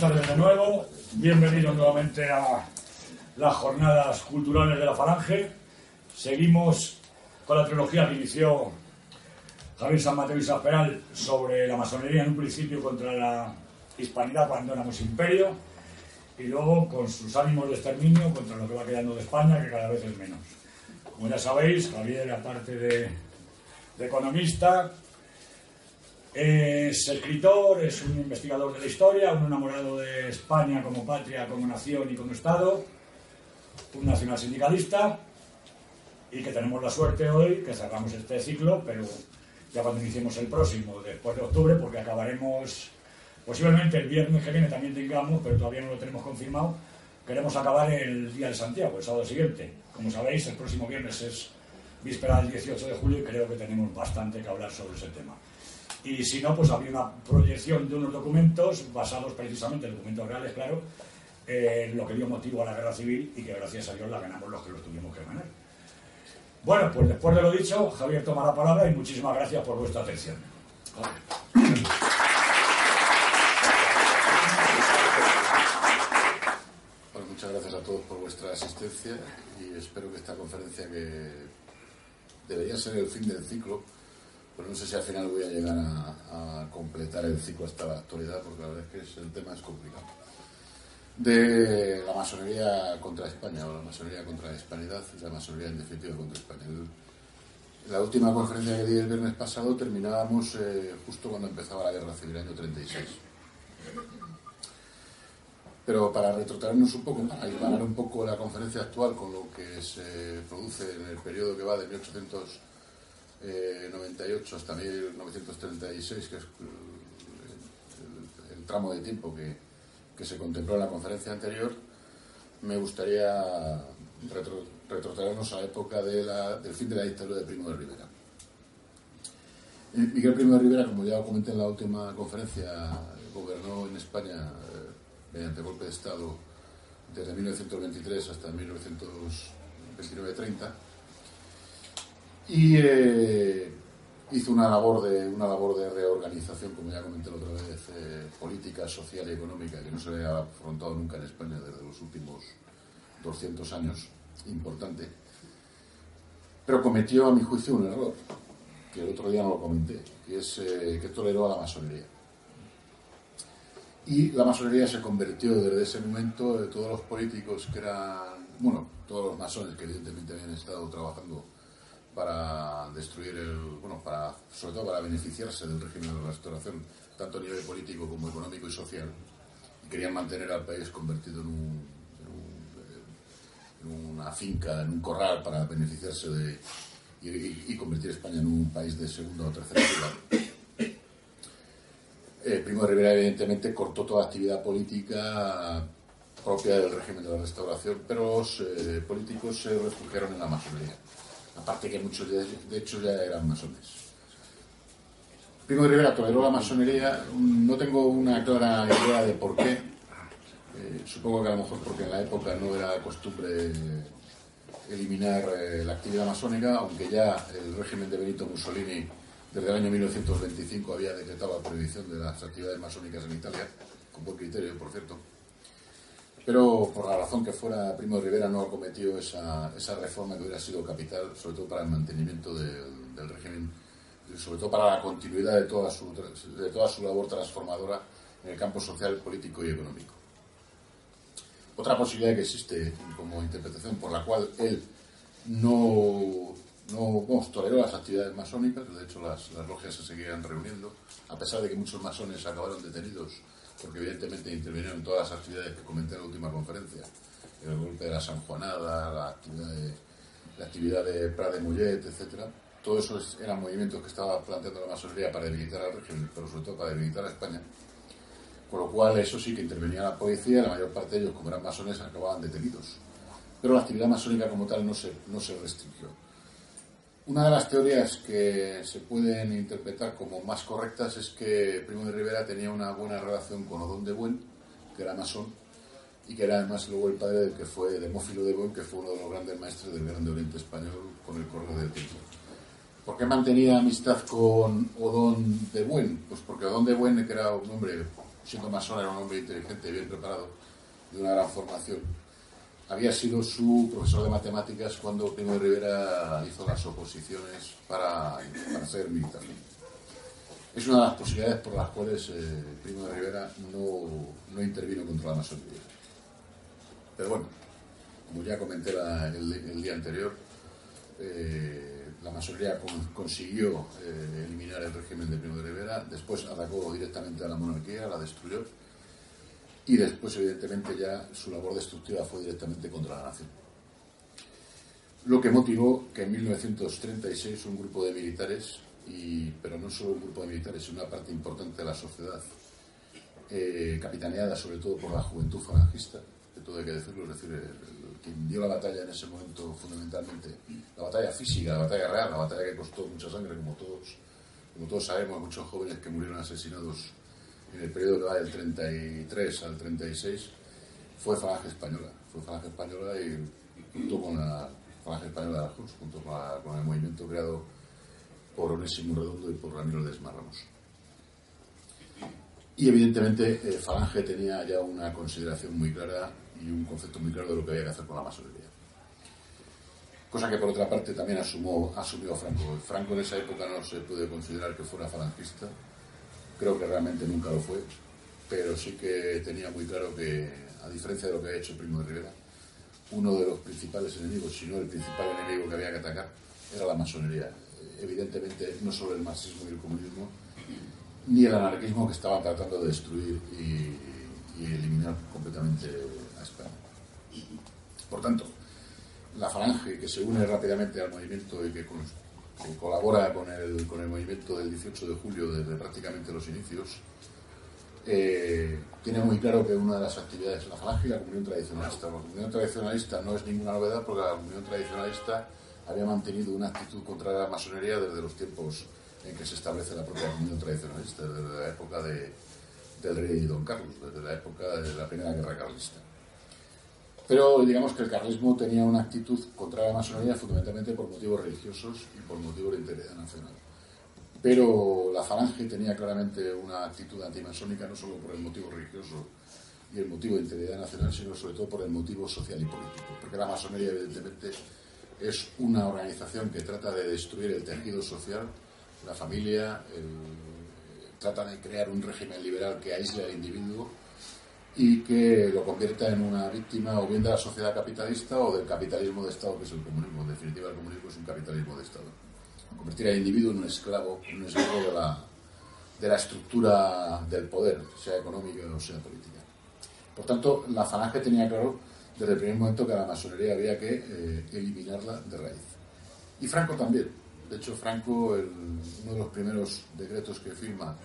tardes de nuevo. Bienvenidos nuevamente a las jornadas culturales de la Falange. Seguimos con la trilogía que inició Javier San Mateo y Sasperal sobre la masonería en un principio contra la hispanidad cuando éramos imperio y luego con sus ánimos de exterminio contra lo que va quedando de España, que cada vez es menos. Como ya sabéis, Javier, aparte de, de economista, es escritor, es un investigador de la historia, un enamorado de España como patria, como nación y como Estado, un nacional sindicalista y que tenemos la suerte hoy que cerramos este ciclo, pero ya cuando iniciemos el próximo, después de octubre, porque acabaremos, posiblemente el viernes que viene también tengamos, pero todavía no lo tenemos confirmado, queremos acabar el día de Santiago, el sábado siguiente. Como sabéis, el próximo viernes es víspera del 18 de julio y creo que tenemos bastante que hablar sobre ese tema y si no, pues había una proyección de unos documentos basados precisamente en documentos reales, claro, en lo que dio motivo a la guerra civil y que gracias a Dios la ganamos los que lo tuvimos que ganar. Bueno, pues después de lo dicho, Javier toma la palabra y muchísimas gracias por vuestra atención. Muchas gracias a todos por vuestra asistencia y espero que esta conferencia que debería ser el fin del ciclo, pero no sé si al final voy a llegar a, completar el ciclo hasta la actualidad, porque la verdad es que el tema es complicado. De la masonería contra España, o la masonería contra la hispanidad, la masonería en definitiva contra España. la última conferencia que di el viernes pasado terminábamos eh, justo cuando empezaba la guerra civil, año 36. Pero para retrotraernos un poco, para un poco la conferencia actual con lo que se produce en el periodo que va de 1800 98 eh, hasta 1936, que es el, tramo de tiempo que, se contempló en la conferencia anterior, me gustaría retrotraernos a la época del fin de la dictadura de Primo de Rivera. Miguel Primo de Rivera, como ya comenté en la última conferencia, gobernó en España eh, mediante golpe de Estado desde 1923 hasta 1929-30 y eh, hizo una labor de una labor de reorganización, como ya comenté la otra vez, eh, política, social y económica que no se había afrontado nunca en España desde los últimos 200 años, importante. Pero cometió, a mi juicio, un error, que el otro día no lo comenté, que es eh, que toleró a la masonería. Y la masonería se convirtió desde ese momento de todos los políticos que eran, bueno, todos los masones que evidentemente habían estado trabajando para destruir el, bueno, para, sobre todo para beneficiarse del régimen de la restauración, tanto a nivel político como económico y social, querían mantener al país convertido en, un, en, una finca, en un corral para beneficiarse de y, convertir España en un país de segunda o tercera ciudad. Eh, Primo de Rivera evidentemente cortó toda actividad política propia del régimen de la restauración, pero los eh, políticos se refugiaron en la masonería aparte que muchos de, hecho ya eran masones. Primo de Rivera toleró la masonería, no tengo una clara idea de por qué. Eh, supongo que a lo mejor porque en la época no era costumbre eliminar eh, la actividad masónica, aunque ya el régimen de Benito Mussolini desde el año 1925 había decretado la prohibición de las actividades masónicas en Italia, con buen criterio, por cierto. Pero por la razón que fuera, Primo Rivera no acometió esa, esa reforma que hubiera sido capital, sobre todo para el mantenimiento del régimen, sobre todo para la continuidad de toda, su, de toda su labor transformadora en el campo social, político y económico. Otra posibilidad que existe como interpretación por la cual él no, no toleró las actividades masónicas, de hecho las, las logias se seguían reuniendo, a pesar de que muchos masones acabaron detenidos porque evidentemente intervinieron todas las actividades que comenté en la última conferencia. El golpe de la San Juanada, la actividad de, la actividad de Prat de Mollet, etc. Todo eso eran movimientos que estaba planteando la masonería para debilitar al régimen, pero sobre todo para debilitar a España. Con lo cual, eso sí que intervenía la policía, la mayor parte de ellos, como eran masones, acababan detenidos. Pero la actividad masónica como tal no se, no se restringió. Una de las teorías que se pueden interpretar como más correctas es que Primo de Rivera tenía una buena relación con Odón de Buen, que era masón, y que era además luego el padre del que fue Demófilo de Buen, que fue uno de los grandes maestros del Grande Oriente Español con el correr del tiempo. ¿Por qué mantenía amistad con Odón de Buen? Pues porque Odón de Buen, que era un hombre siendo masón era un hombre inteligente, bien preparado, de una gran formación. Había sido su profesor de matemáticas cuando Primo de Rivera hizo las oposiciones para, para ser militar. Es una de las posibilidades por las cuales eh, Primo de Rivera no, no, intervino contra la masonería. Pero bueno, como ya comenté el, día anterior, eh, la masonería consiguió eh, eliminar el régimen de Primo de Rivera, después atacó directamente a la monarquía, la destruyó, y después, evidentemente, ya su labor destructiva fue directamente contra la nación. Lo que motivó que en 1936 un grupo de militares, pero no solo un grupo de militares, sino una parte importante de la sociedad, eh, capitaneada sobre todo por la juventud falangista, que todo hay que decirlo, es decir, quien dio la batalla en ese momento fundamentalmente, la batalla física, la batalla real, la batalla que costó mucha sangre, como todos, como todos sabemos, muchos jóvenes que murieron asesinados en el periodo que va del 33 al 36, fue Falange Española. Fue Falange Española y junto con la Falange Española de Cruz, junto con, el movimiento creado por Onésimo Redondo y por Ramiro Desmarramos. Y evidentemente eh, Falange tenía ya una consideración muy clara y un concepto muy claro de lo que había que hacer con la masonería. Cosa que por otra parte también asumió Franco. Franco en esa época no se puede considerar que fuera falangista, creo que realmente nunca lo fue, pero sí que tenía muy claro que, a diferencia de lo que ha hecho Primo de Rivera, uno de los principales enemigos, si no el principal enemigo que había que atacar, era la masonería. Evidentemente, no solo el marxismo y el comunismo, ni el anarquismo que estaban tratando de destruir y, eliminar completamente a España. Por tanto, la falange que se une rápidamente al movimiento y que, colabora con el, con el movimiento del 18 de julio desde prácticamente los inicios, eh, tiene muy claro que una de las actividades es la falange y la comunión tradicionalista. La comunión tradicionalista no es ninguna novedad porque la comunión tradicionalista había mantenido una actitud contra la masonería desde los tiempos en que se establece la propia comunión tradicionalista, desde la época de, del rey Don Carlos, desde la época de la Primera Guerra Carlista. Pero digamos que el carlismo tenía una actitud contra la masonería fundamentalmente por motivos religiosos y por motivos de interés nacional. Pero la falange tenía claramente una actitud antimasónica no solo por el motivo religioso y el motivo de integridad nacional, sino sobre todo por el motivo social y político. Porque la masonería, evidentemente, es una organización que trata de destruir el tejido social la familia, trata de crear un régimen liberal que aísle al individuo y que lo convierta en una víctima o bien de la sociedad capitalista o del capitalismo de Estado, que es el comunismo. En definitiva, el comunismo es un capitalismo de Estado. Convertir al individuo en un esclavo, un esclavo de la, de la estructura del poder, sea económica o sea política. Por tanto, la falange tenía claro desde el primer momento que la masonería había que eh, eliminarla de raíz. Y Franco también. De hecho, Franco, uno de los primeros decretos que firma,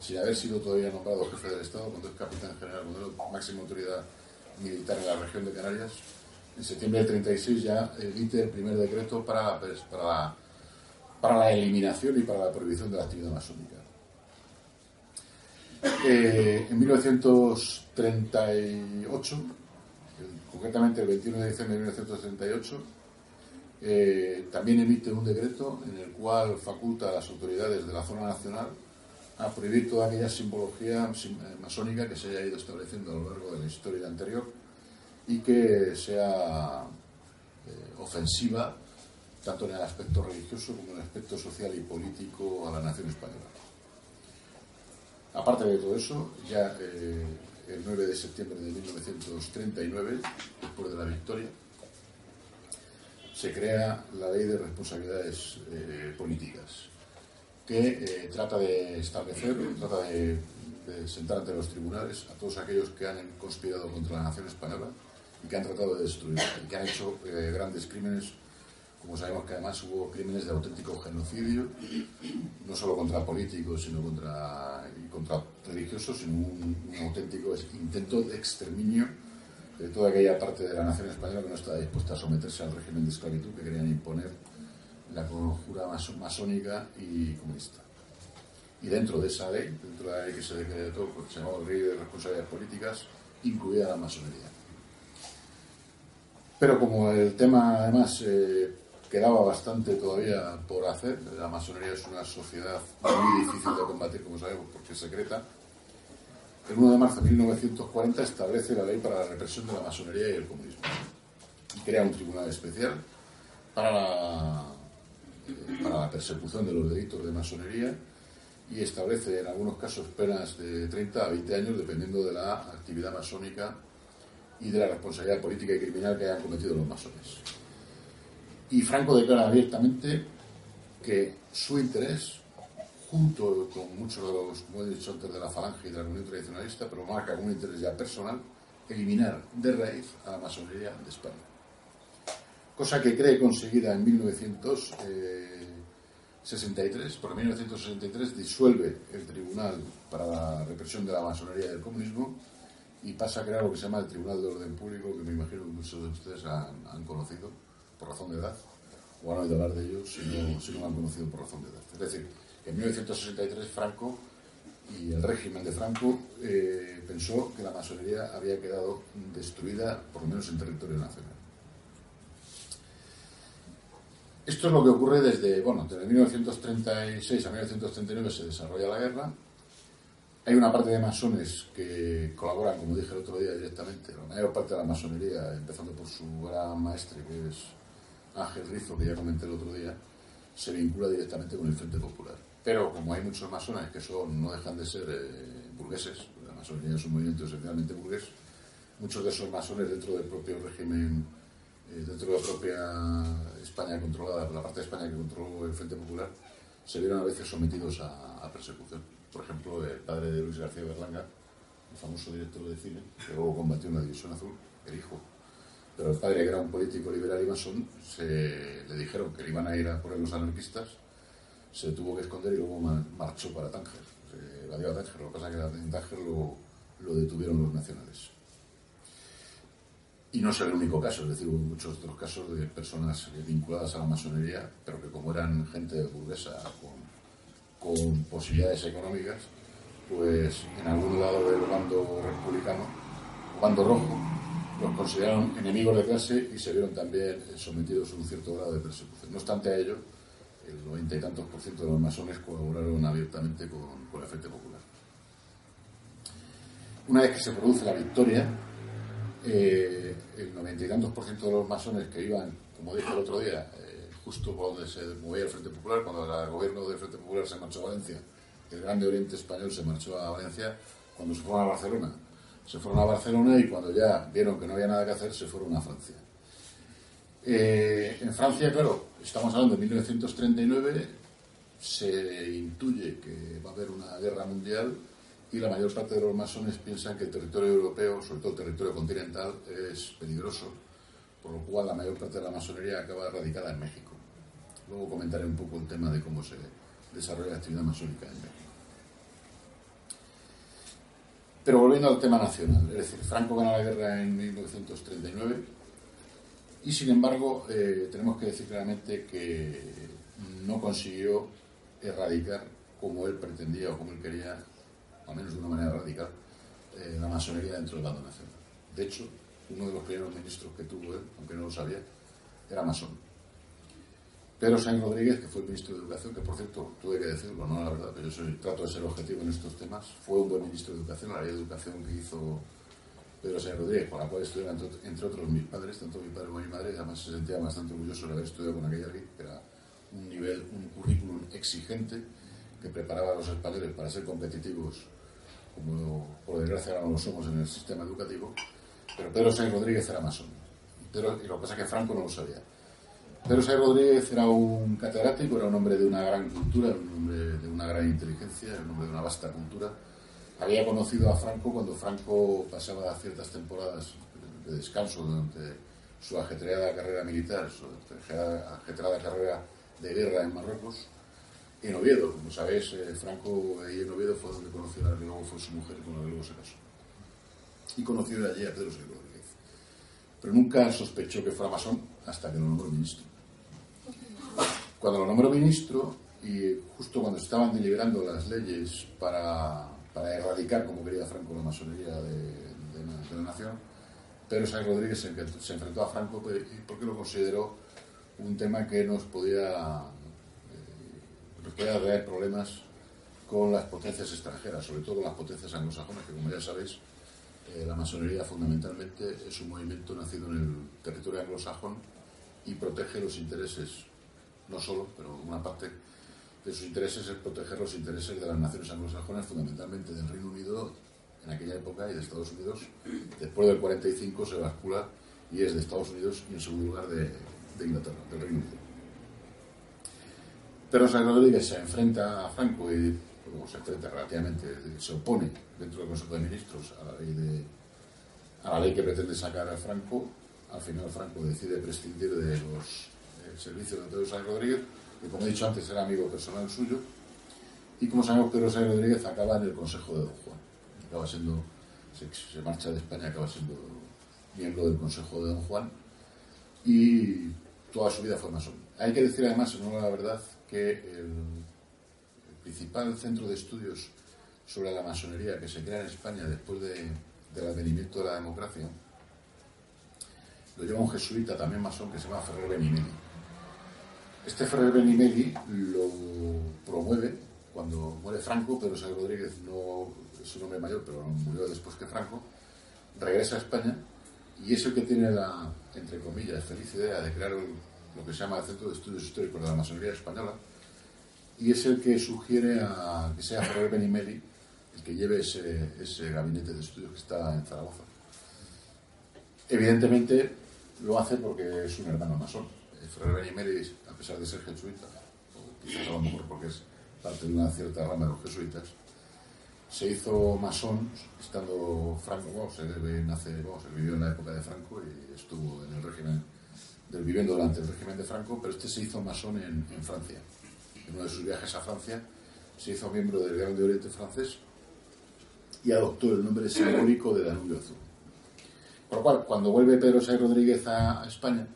sin haber sido todavía nombrado jefe del Estado, cuando es capitán general, cuando es máxima autoridad militar en la región de Canarias, en septiembre del 36 ya emite el primer decreto para, pues, para, la, eliminación y para la prohibición de la actividad masónica. Eh, en 1938, concretamente el 21 de diciembre de 1938, eh, también emite un decreto en el cual faculta a las autoridades de la zona nacional a prohibir toda aquella simbología eh, masónica que se haya ido estableciendo a lo largo de la historia anterior y que sea eh, ofensiva tanto en el aspecto religioso como en el aspecto social y político a la nación española. Aparte de todo eso, ya el 9 de septiembre de 1939, después de la victoria, se crea la ley de responsabilidades eh, políticas, que eh, trata de establecer, trata de, sentar ante los tribunales a todos aquellos que han conspirado contra la nación española y que han tratado de destruirla y que han hecho eh, grandes crímenes, como sabemos que además hubo crímenes de auténtico genocidio, no solo contra políticos, sino contra, contra religiosos, sino un auténtico intento de exterminio de toda aquella parte de la nación española que no estaba dispuesta a someterse al régimen de esclavitud que querían imponer la conjura masónica y comunista. Y dentro de esa ley, dentro de la ley que se decretó, pues, se llamaba Ley de Responsabilidades Políticas, incluía la masonería. Pero como el tema además eh, quedaba bastante todavía por hacer, la masonería es una sociedad muy difícil de combatir, como sabemos, porque es secreta, el 1 de marzo de 1940 establece la ley para la represión de la masonería y el comunismo y crea un tribunal especial para la, para la persecución de los delitos de masonería y establece en algunos casos penas de 30 a 20 años dependiendo de la actividad masónica y de la responsabilidad política y criminal que hayan cometido los masones. Y Franco declara abiertamente que su interés, junto con muchos de los, como he de la falange y de la Unión Tradicionalista, pero marca un interés ya personal, eliminar de raíz a la masonería de España. Cosa que cree conseguida en 1963, por 1963 disuelve el Tribunal para la Represión de la Masonería y del Comunismo y pasa a crear lo que se llama el Tribunal de Orden Público, que me imagino que muchos de ustedes han, conocido por razón de edad, o han oído hablar de ellos si no, si no lo han conocido por razón de edad. Es decir, en 1963 Franco y el régimen de Franco eh, pensó que la masonería había quedado destruida, por lo menos en territorio nacional. Esto es lo que ocurre desde, bueno, desde 1936 a 1939 se desarrolla la guerra, hay una parte de masones que colaboran, como dije el otro día, directamente. La mayor parte de la masonería, empezando por su gran maestre, que es Ángel Rizo, que ya comenté el otro día, se vincula directamente con el Frente Popular. Pero como hay muchos masones que son, no dejan de ser eh, burgueses, la masonería es un movimiento esencialmente burgués, muchos de esos masones dentro del propio régimen, dentro de la propia España controlada, la parte de España que controló el Frente Popular, se vieron a veces sometidos a persecución por ejemplo, el padre de Luis García Berlanga, el famoso director de cine, que luego combatió en la División Azul, el hijo. Pero el padre, que era un político liberal y masón, se, le dijeron que le iban a ir a por los anarquistas, se tuvo que esconder y luego marchó para Tánger. Se evadió a Tánger, lo que pasa es que en Tánger lo detuvieron los nacionales. Y no es el único caso, es decir, hubo muchos otros casos de personas vinculadas a la masonería, pero que como eran gente burguesa con con posibilidades económicas, pues en algún lado del bando republicano, bando rojo, los consideraron enemigos de clase y se vieron también sometidos a un cierto grado de persecución. No obstante a ello, el noventa y tantos por ciento de los masones colaboraron abiertamente con, con el Frente Popular. Una vez que se produce la victoria, eh, el noventa y tantos por ciento de los masones que iban, como dije el otro día, justo por donde se movía el Frente Popular, cuando el gobierno del Frente Popular se marchó a Valencia, el Grande Oriente Español se marchó a Valencia, cuando se fueron a Barcelona. Se fueron a Barcelona y cuando ya vieron que no había nada que hacer, se fueron a Francia. Eh, en Francia, claro, estamos hablando de 1939, se intuye que va a haber una guerra mundial y la mayor parte de los masones piensan que el territorio europeo, sobre todo el territorio continental, es peligroso, por lo cual la mayor parte de la masonería acaba radicada en México. Luego comentaré un poco el tema de cómo se desarrolla la actividad masónica en México. Pero volviendo al tema nacional, es decir, Franco gana la guerra en 1939 y sin embargo eh, tenemos que decir claramente que no consiguió erradicar como él pretendía o como él quería, al menos de una manera radical, eh, la masonería dentro del bando nacional. De hecho, uno de los primeros ministros que tuvo él, aunque no lo sabía, era masón. Pedro Sáenz Rodríguez, que fue el ministro de Educación, que por cierto, tuve que decirlo, no la verdad, pero yo trato de ser objetivo en estos temas, fue un buen ministro de Educación, la ley de educación que hizo Pedro Sáenz Rodríguez, con la cual estudiaron entre, otros mis padres, tanto mi padre como mi madre, además se sentía bastante orgulloso de haber estudiado con aquella ley, que era un nivel, un currículum exigente que preparaba a los españoles para ser competitivos, como por desgracia no lo somos en el sistema educativo, pero Pedro Sáenz Rodríguez era masón. Y lo que pasa es que Franco no lo sabía. Pedro Sáenz Rodríguez era un catedrático, era un hombre de una gran cultura, un hombre de una gran inteligencia, un hombre de una vasta cultura. Había conocido a Franco cuando Franco pasaba ciertas temporadas de descanso durante su ajetreada carrera militar, su ajetreada carrera de guerra en Marruecos, en Oviedo. Como sabéis, eh, Franco ahí en Oviedo fue donde conoció a la que luego fue su mujer, con la que luego se casó. Y conoció allí a Pedro Sáenz Rodríguez. Pero nunca sospechó que fuera masón hasta que lo nombró ministro. Cuando lo nombró ministro, y justo cuando estaban deliberando las leyes para, para erradicar, como quería Franco, la masonería de, la nación, Pedro Sáenz Rodríguez se, enfrentó a Franco porque lo consideró un tema que nos podía, podía traer problemas con las potencias extranjeras, sobre todo las potencias anglosajonas, que como ya sabéis, eh, la masonería fundamentalmente es un movimiento nacido en el territorio anglosajón y protege los intereses, no solo, pero una parte de sus intereses es proteger los intereses de las naciones anglosajonas, fundamentalmente del Reino Unido en aquella época y de Estados Unidos. Después del 45 se bascula y es de Estados Unidos y en segundo lugar de, Inglaterra, del Reino Unido. Pero San Rodríguez se enfrenta a Franco y se enfrenta relativamente, se opone dentro del Consejo de Ministros a la ley, que pretende sacar a Franco. Al final Franco decide prescindir de los servicios de Pedro Rodríguez, que como he dicho antes era amigo personal suyo. Y como sabemos, Pedro Sáenz Rodríguez acaba en el Consejo de Don Juan. Acaba siendo, se, marcha de España, acaba siendo miembro del Consejo de Don Juan. Y toda su vida fue masón. Hay que decir además, en la verdad, que el principal centro de estudios sobre la masonería que se crea en España después del advenimiento de la democracia, lo lleva un jesuita también masón que se llama Ferrer Benimeli. Este Ferrer Benimeli lo promueve cuando muere Franco, pero San Rodríguez no es un hombre mayor, pero murió después que Franco, regresa a España y es el que tiene la, entre comillas, feliz idea de crear lo que se llama el Centro de Estudios Históricos de la Masonería Española, y es el que sugiere a que sea Ferrer Benimeli el que lleve ese, ese gabinete de estudios que está en Zaragoza. Evidentemente lo hace porque es un hermano masón. Ferrer Benimeli, a pesar de ser jesuita, o quizás a lo mejor porque es parte de una cierta rama de los jesuitas, se hizo masón estando Franco, bueno, se nace, vivió en la época de Franco y estuvo en el régimen, viviendo durante el régimen de Franco, pero este se hizo masón en, en Francia en uno de sus viajes a Francia, se hizo miembro del Grande Oriente francés y adoptó el nombre simbólico de Danubio Azul. Por lo cual, cuando vuelve Pedro Sáenz Rodríguez a, España,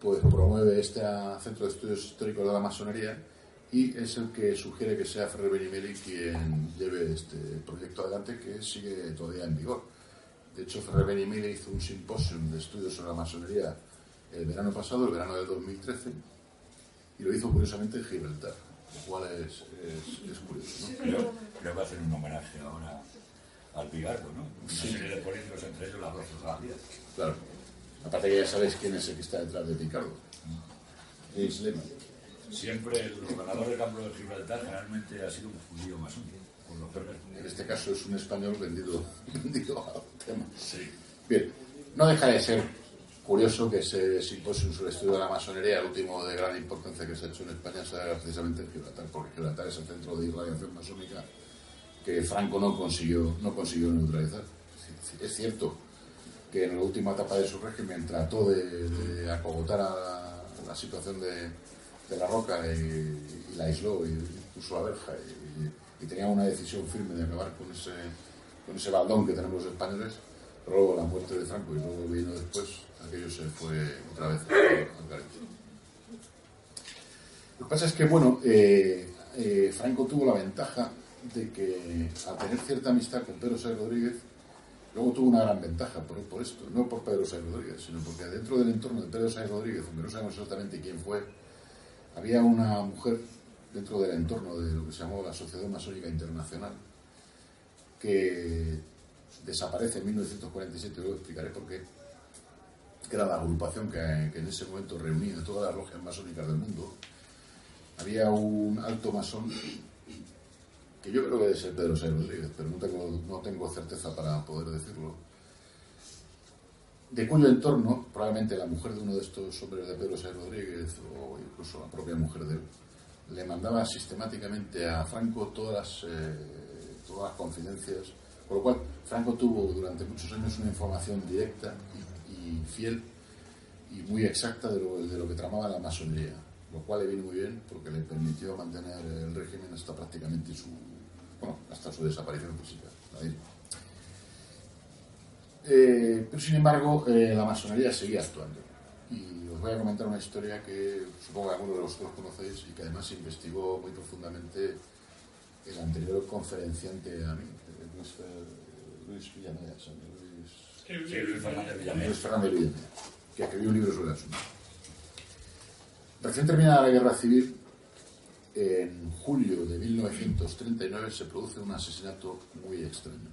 pues promueve este Centro de Estudios Históricos de la Masonería y es el que sugiere que sea Ferrer Benimeli quien lleve este proyecto adelante que sigue todavía en vigor. De hecho, Ferrer Benimeli hizo un simposium de estudios sobre la masonería el verano pasado, el verano del 2013, y lo hizo curiosamente en Gibraltar, lo cual es, es, curioso. ¿no? Creo, creo, que hacer un homenaje ahora al Pigardo, ¿no? Una sí. serie de políticos, entre ellos las dos. Claro. Aparte que ya sabéis quién es el que está detrás de Picardo. Es Lehmann. Siempre el gobernador del campo de Gibraltar generalmente ha sido un judío masón. En este caso es un español vendido, vendido a tema. Sí. Bien, no deja de ser curioso que ese simposio sobre el estudio de la masonería, el último de gran importancia que se ha hecho en España, sea precisamente en Gibraltar, porque Gibraltar es el centro de irradiación masónica que Franco no consiguió, no consiguió neutralizar. Es cierto que en la última etapa de su régimen trató de, acogotar a la, situación de, la roca y, la aisló y puso la verja y, y, tenía una decisión firme de acabar con ese, con ese baldón que tenemos los españoles. Pero luego la muerte de Franco y luego vino después aquello se fue otra vez al Lo que pasa es que, bueno, eh, eh, Franco tuvo la ventaja de que al tener cierta amistad con Pedro Sáenz Rodríguez, luego tuvo una gran ventaja por, por esto, no por Pedro Sáenz Rodríguez, sino porque dentro del entorno de Pedro Sáenz Rodríguez, aunque no sabemos exactamente quién fue, había una mujer dentro del entorno de lo que se llamó la Sociedad Masónica Internacional, que desaparece en 1947, luego explicaré por qué, que era la agrupación que, en ese momento reunía todas las logias masónicas del mundo, había un alto masón que yo creo que debe ser Pedro Sáenz Rodríguez, pero no tengo, no tengo certeza para poder decirlo, de cuyo entorno, probablemente la mujer de uno de estos hombres de Pedro Sáenz Rodríguez, o incluso la propia mujer de él, le mandaba sistemáticamente a Franco todas las, eh, todas las confidencias, por lo cual Franco tuvo durante muchos años una información directa fiel y muy exacta de lo, de lo que tramaba la masonería, lo cual le vino muy bien porque le permitió mantener el régimen hasta prácticamente su, bueno, hasta su desaparición física. Eh, pero sin embargo, eh, la masonería seguía actuando. Y os voy a comentar una historia que supongo que algunos de vosotros conocéis y que además investigó muy profundamente el anterior conferenciante a mí, Luis, Luis Villanueva, Sí, Luis Fernández Villamil. Luis Fernández Villamil, que escribió un libro sobre el asunto. Recién terminada la guerra civil, en julio de 1939 se produce un asesinato muy extraño.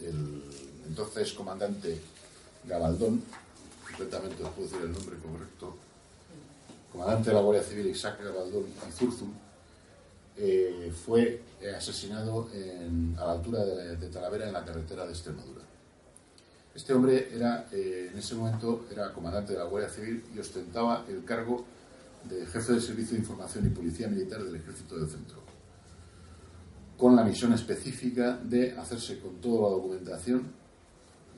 El entonces comandante Gabaldón, completamente os puedo decir el nombre correcto, comandante de la Guardia Civil Isaac Gabaldón Izurzun, eh, fue asesinado a la altura de, Talavera en la carretera de Extremadura. Este hombre era, eh, en ese momento era comandante de la Guardia Civil y ostentaba el cargo de jefe del Servicio de Información y Policía Militar del Ejército del Centro, con la misión específica de hacerse con toda la documentación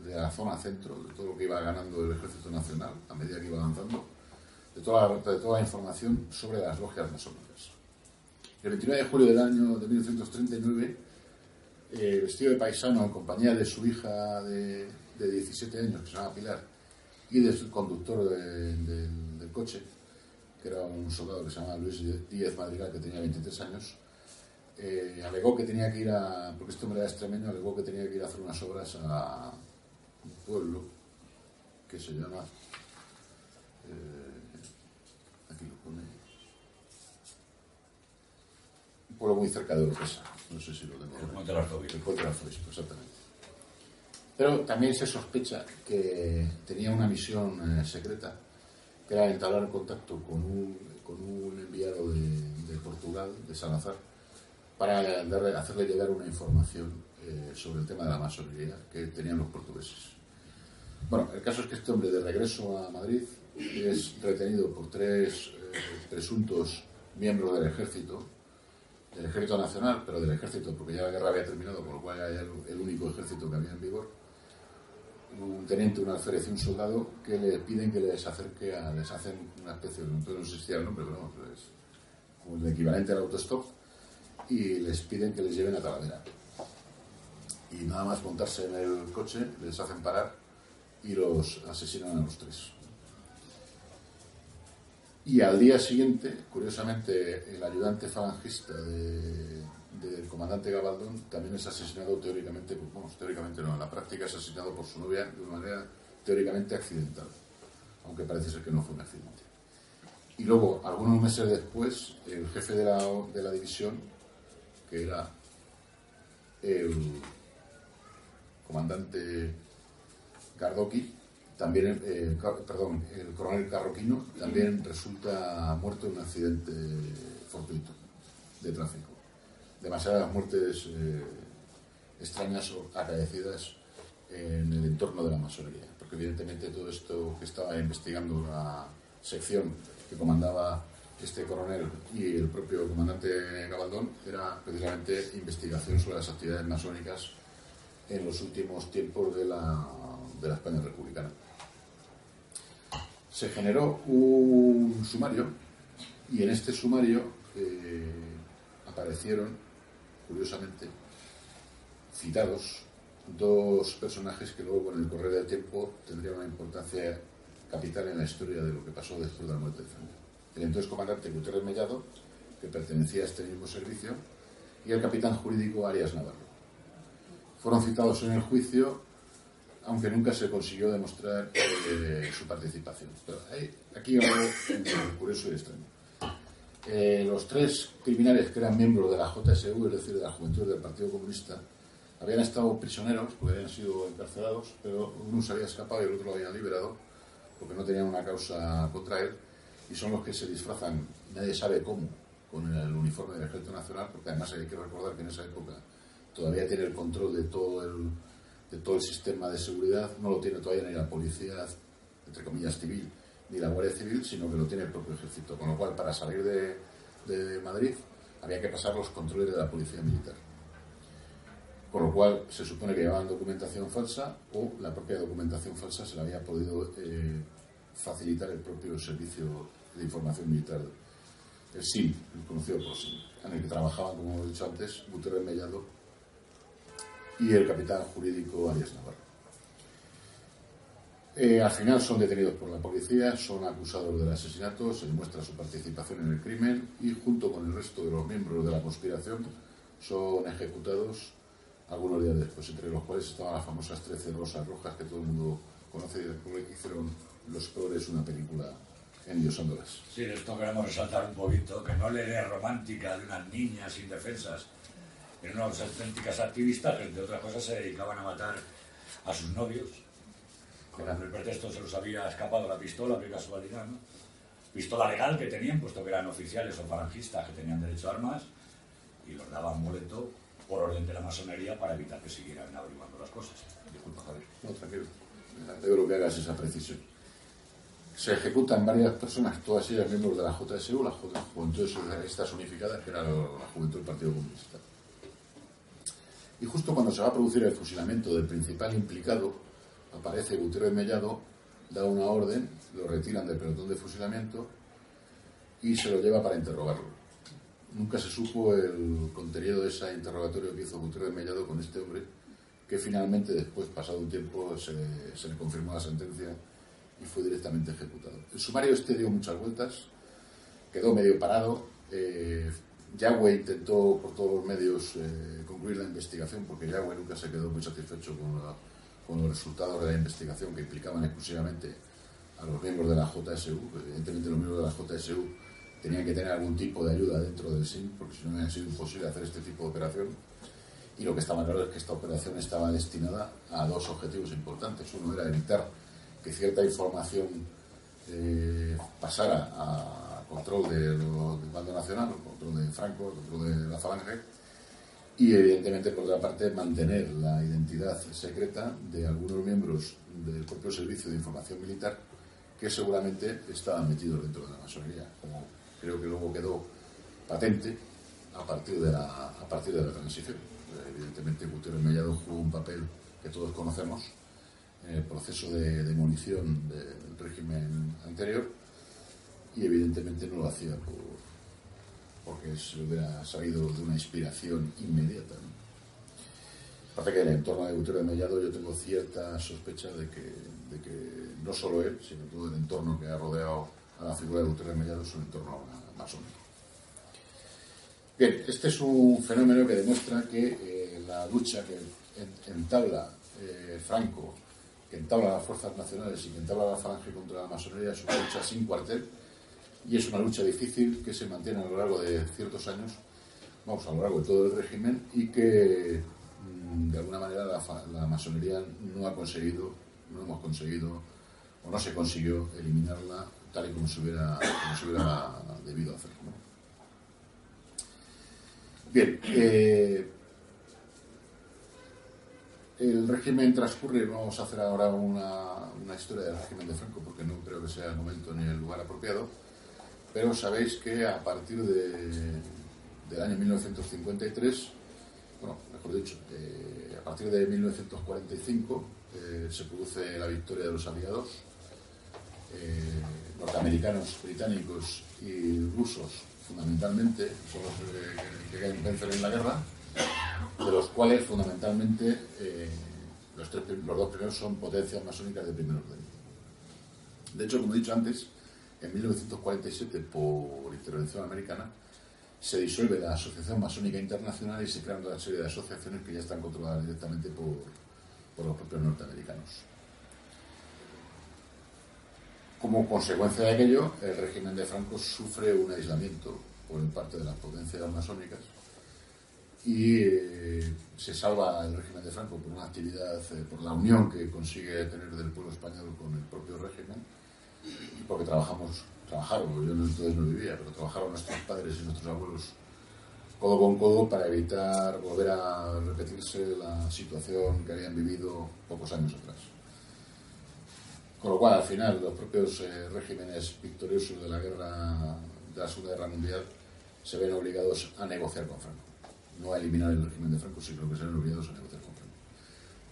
de la zona centro, de todo lo que iba ganando el Ejército Nacional a medida que iba avanzando, de toda la, de toda la información sobre las logias masónicas. El 29 de julio del año de 1939, eh, vestido de paisano en compañía de su hija de, 17 años, que se llama Pilar, y del conductor del coche, que era un soldado que se llamaba Luis Díez Madrigal, que tenía 23 años, eh, alegó que tenía que ir a, porque este hombre era extremeño, alegó que tenía que ir a hacer unas obras a un pueblo que se llama, eh, aquí lo pone, un pueblo muy cerca de Oropesa, no sé si lo tengo. El Puente del Arzobispo. El Puente del Arzobispo, exactamente. Pero también se sospecha que tenía una misión eh, secreta que era entablar contacto con un, con un enviado de, Portugal, de Salazar, para hacerle llegar una información eh, sobre el tema de la masonería que tenían los portugueses. Bueno, el caso es que este hombre de regreso a Madrid es retenido por tres eh, presuntos miembros del ejército, del ejército nacional, pero del ejército, porque ya la guerra había terminado, por lo cual era el único ejército que había en vigor, un teniente, un alférez y un soldado que le piden que les acerque a, les hacen una especie de, no sé si el nombre, pero no, es como el equivalente al autostop, y les piden que les lleven a Talavera. Y nada más montarse en el coche, les hacen parar y los asesinan a los tres. Y al día siguiente, curiosamente, el ayudante falangista de, del comandante Gabaldón también es asesinado teóricamente, bueno, teóricamente no, en la práctica es asesinado por su novia de una manera teóricamente accidental, aunque parece ser que no fue un accidente. Y luego, algunos meses después, el jefe de la, de la división, que era el comandante Gardoqui, también, eh, perdón, el coronel Carroquino, también resulta muerto en un accidente fortuito de tráfico demasiadas muertes eh, extrañas o acaecidas en el entorno de la masonería, porque evidentemente todo esto que estaba investigando la sección que comandaba este coronel y el propio comandante Gabaldón era precisamente investigación sobre las actividades masónicas en los últimos tiempos de la, de la España republicana. Se generó un sumario y en este sumario eh, aparecieron curiosamente, citados dos personajes que luego con el correr del tiempo tendrían una importancia capital en la historia de lo que pasó después de la muerte de Franco. El entonces comandante Gutiérrez Mellado, que pertenecía a este mismo servicio, y el capitán jurídico Arias Navarro. Fueron citados en el juicio, aunque nunca se consiguió demostrar eh, su participación. Pero hay aquí algo curioso y extraño. Eh, los tres criminales que eran miembros de la JSU, es decir, de la Juventud del Partido Comunista, habían estado prisioneros, porque habían sido encarcelados, pero uno se había escapado y el otro lo habían liberado, porque no tenían una causa contra él, y son los que se disfrazan, nadie sabe cómo, con el uniforme del Ejército Nacional, porque además hay que recordar que en esa época todavía tiene el control de todo el, de todo el sistema de seguridad, no lo tiene todavía ni la policía, entre comillas, civil, ni la Guardia Civil, sino que lo tiene el propio ejército. Con lo cual, para salir de, Madrid había que pasar los controles de la policía militar. Con lo cual, se supone que llevaban documentación falsa o la propia documentación falsa se la había podido eh, facilitar el propio servicio de información militar, el SIM, el conocido por SIM, en el que trabajaban, como hemos dicho antes, Gutiérrez Mellado y el capitán jurídico Arias Navarro. Eh, al final son detenidos por la policía, son acusados del asesinato, se demuestra su participación en el crimen y junto con el resto de los miembros de la conspiración son ejecutados algunos días después, entre los cuales estaban las famosas 13 rosas rojas que todo el mundo conoce y después hicieron Los Colores una película endiosándolas. Sí, esto queremos resaltar un poquito, que no le dé romántica de unas niñas indefensas, eran unas auténticas activistas que, entre otras cosas, se dedicaban a matar a sus novios. Con el pretexto se los había escapado la pistola, qué casualidad, ¿no? Pistola legal que tenían, puesto que eran oficiales o falangistas que tenían derecho a armas, y los daban boleto por orden de la masonería para evitar que siguieran averiguando las cosas. Disculpa, Javier. No, tranquilo. Me alegro que hagas esa precisión. Se ejecutan varias personas, todas ellas miembros de la JSU, la Juventud Socialistas Unificadas, que era la Juventud del Partido Comunista. Y justo cuando se va a producir el fusilamiento del principal implicado, aparece Gutiérrez Mellado, da una orden, lo retiran del pelotón de fusilamiento y se lo lleva para interrogarlo. Nunca se supo el contenido de ese interrogatorio que hizo Gutiérrez Mellado con este hombre, que finalmente, después, pasado un tiempo, se, le confirmó la sentencia y fue directamente ejecutado. El sumario este dio muchas vueltas, quedó medio parado. Eh, Yahweh intentó por todos los medios eh, concluir la investigación porque Yahweh nunca se quedó muy satisfecho con, con, los resultados de la investigación que implicaban exclusivamente a los miembros de la JSU. Evidentemente los miembros de la JSU tenían que tener algún tipo de ayuda dentro del SIN porque si no hubiera sido imposible hacer este tipo de operación. Y lo que estaba claro es que esta operación estaba destinada a dos objetivos importantes. Uno era evitar que cierta información eh, pasara a control del bando nacional, control de Franco, control de la Falange, y evidentemente, por otra parte, mantener la identidad secreta de algunos miembros del propio Servicio de Información Militar que seguramente estaban metidos dentro de la masonería, como creo que luego quedó patente a partir de la, a partir de la transición. Evidentemente, Gutiérrez Mellado jugó un papel que todos conocemos en el proceso de demolición del régimen anterior y evidentemente no lo hacía por, porque se hubiera salido de una inspiración inmediata. ¿no? Que en el entorno de Gutiérrez Mellado yo tengo cierta sospecha de que, de que no solo él, sino todo el entorno que ha rodeado a la figura de Gutiérrez Mellado es un entorno masónico. Bien, este es un fenómeno que demuestra que eh, la lucha que entabla eh, Franco, que entabla las fuerzas nacionales y que entabla la falange contra la masonería es una lucha sin cuartel y es una lucha difícil que se mantiene a lo largo de ciertos años, vamos, a lo largo de todo el régimen y que mm, de alguna manera la, masonería no ha conseguido, no hemos conseguido o no se consiguió eliminarla tal y como se hubiera, debido hacer. Bien, eh, el régimen transcurre, vamos a hacer ahora una, una, historia del régimen de Franco, porque no creo que sea el momento ni el lugar apropiado pero sabéis que a partir de, del año 1953, bueno, mejor dicho, eh, a partir de 1945 eh, se produce la victoria de los aliados, eh, norteamericanos, británicos y rusos fundamentalmente, son los que, que vencer en la guerra, de los cuales fundamentalmente los dos primeros son potencias masónicas de primer orden. De hecho, como he dicho antes, en 1947, por intervención americana, se disuelve la Asociación Masónica Internacional y se crean una serie de asociaciones que ya están controladas directamente por, los propios norteamericanos. Como consecuencia de aquello, el régimen de Franco sufre un aislamiento por parte de las potencias masónicas y eh, se salva el régimen de Franco por una actividad, eh, por la unión que consigue tener del pueblo español con el propio régimen porque trabajamos, trabajaron, yo entonces no vivía, pero trabajaron nuestros padres y nuestros abuelos codo con codo para evitar volver a repetirse la situación que habían vivido pocos años atrás. Con lo cual, al final, los propios eh, regímenes victoriosos de la guerra, de la Segunda Guerra Mundial, se ven obligados a negociar con Franco. No a eliminar el régimen de Franco, sino que se ven obligados a negociar con Franco.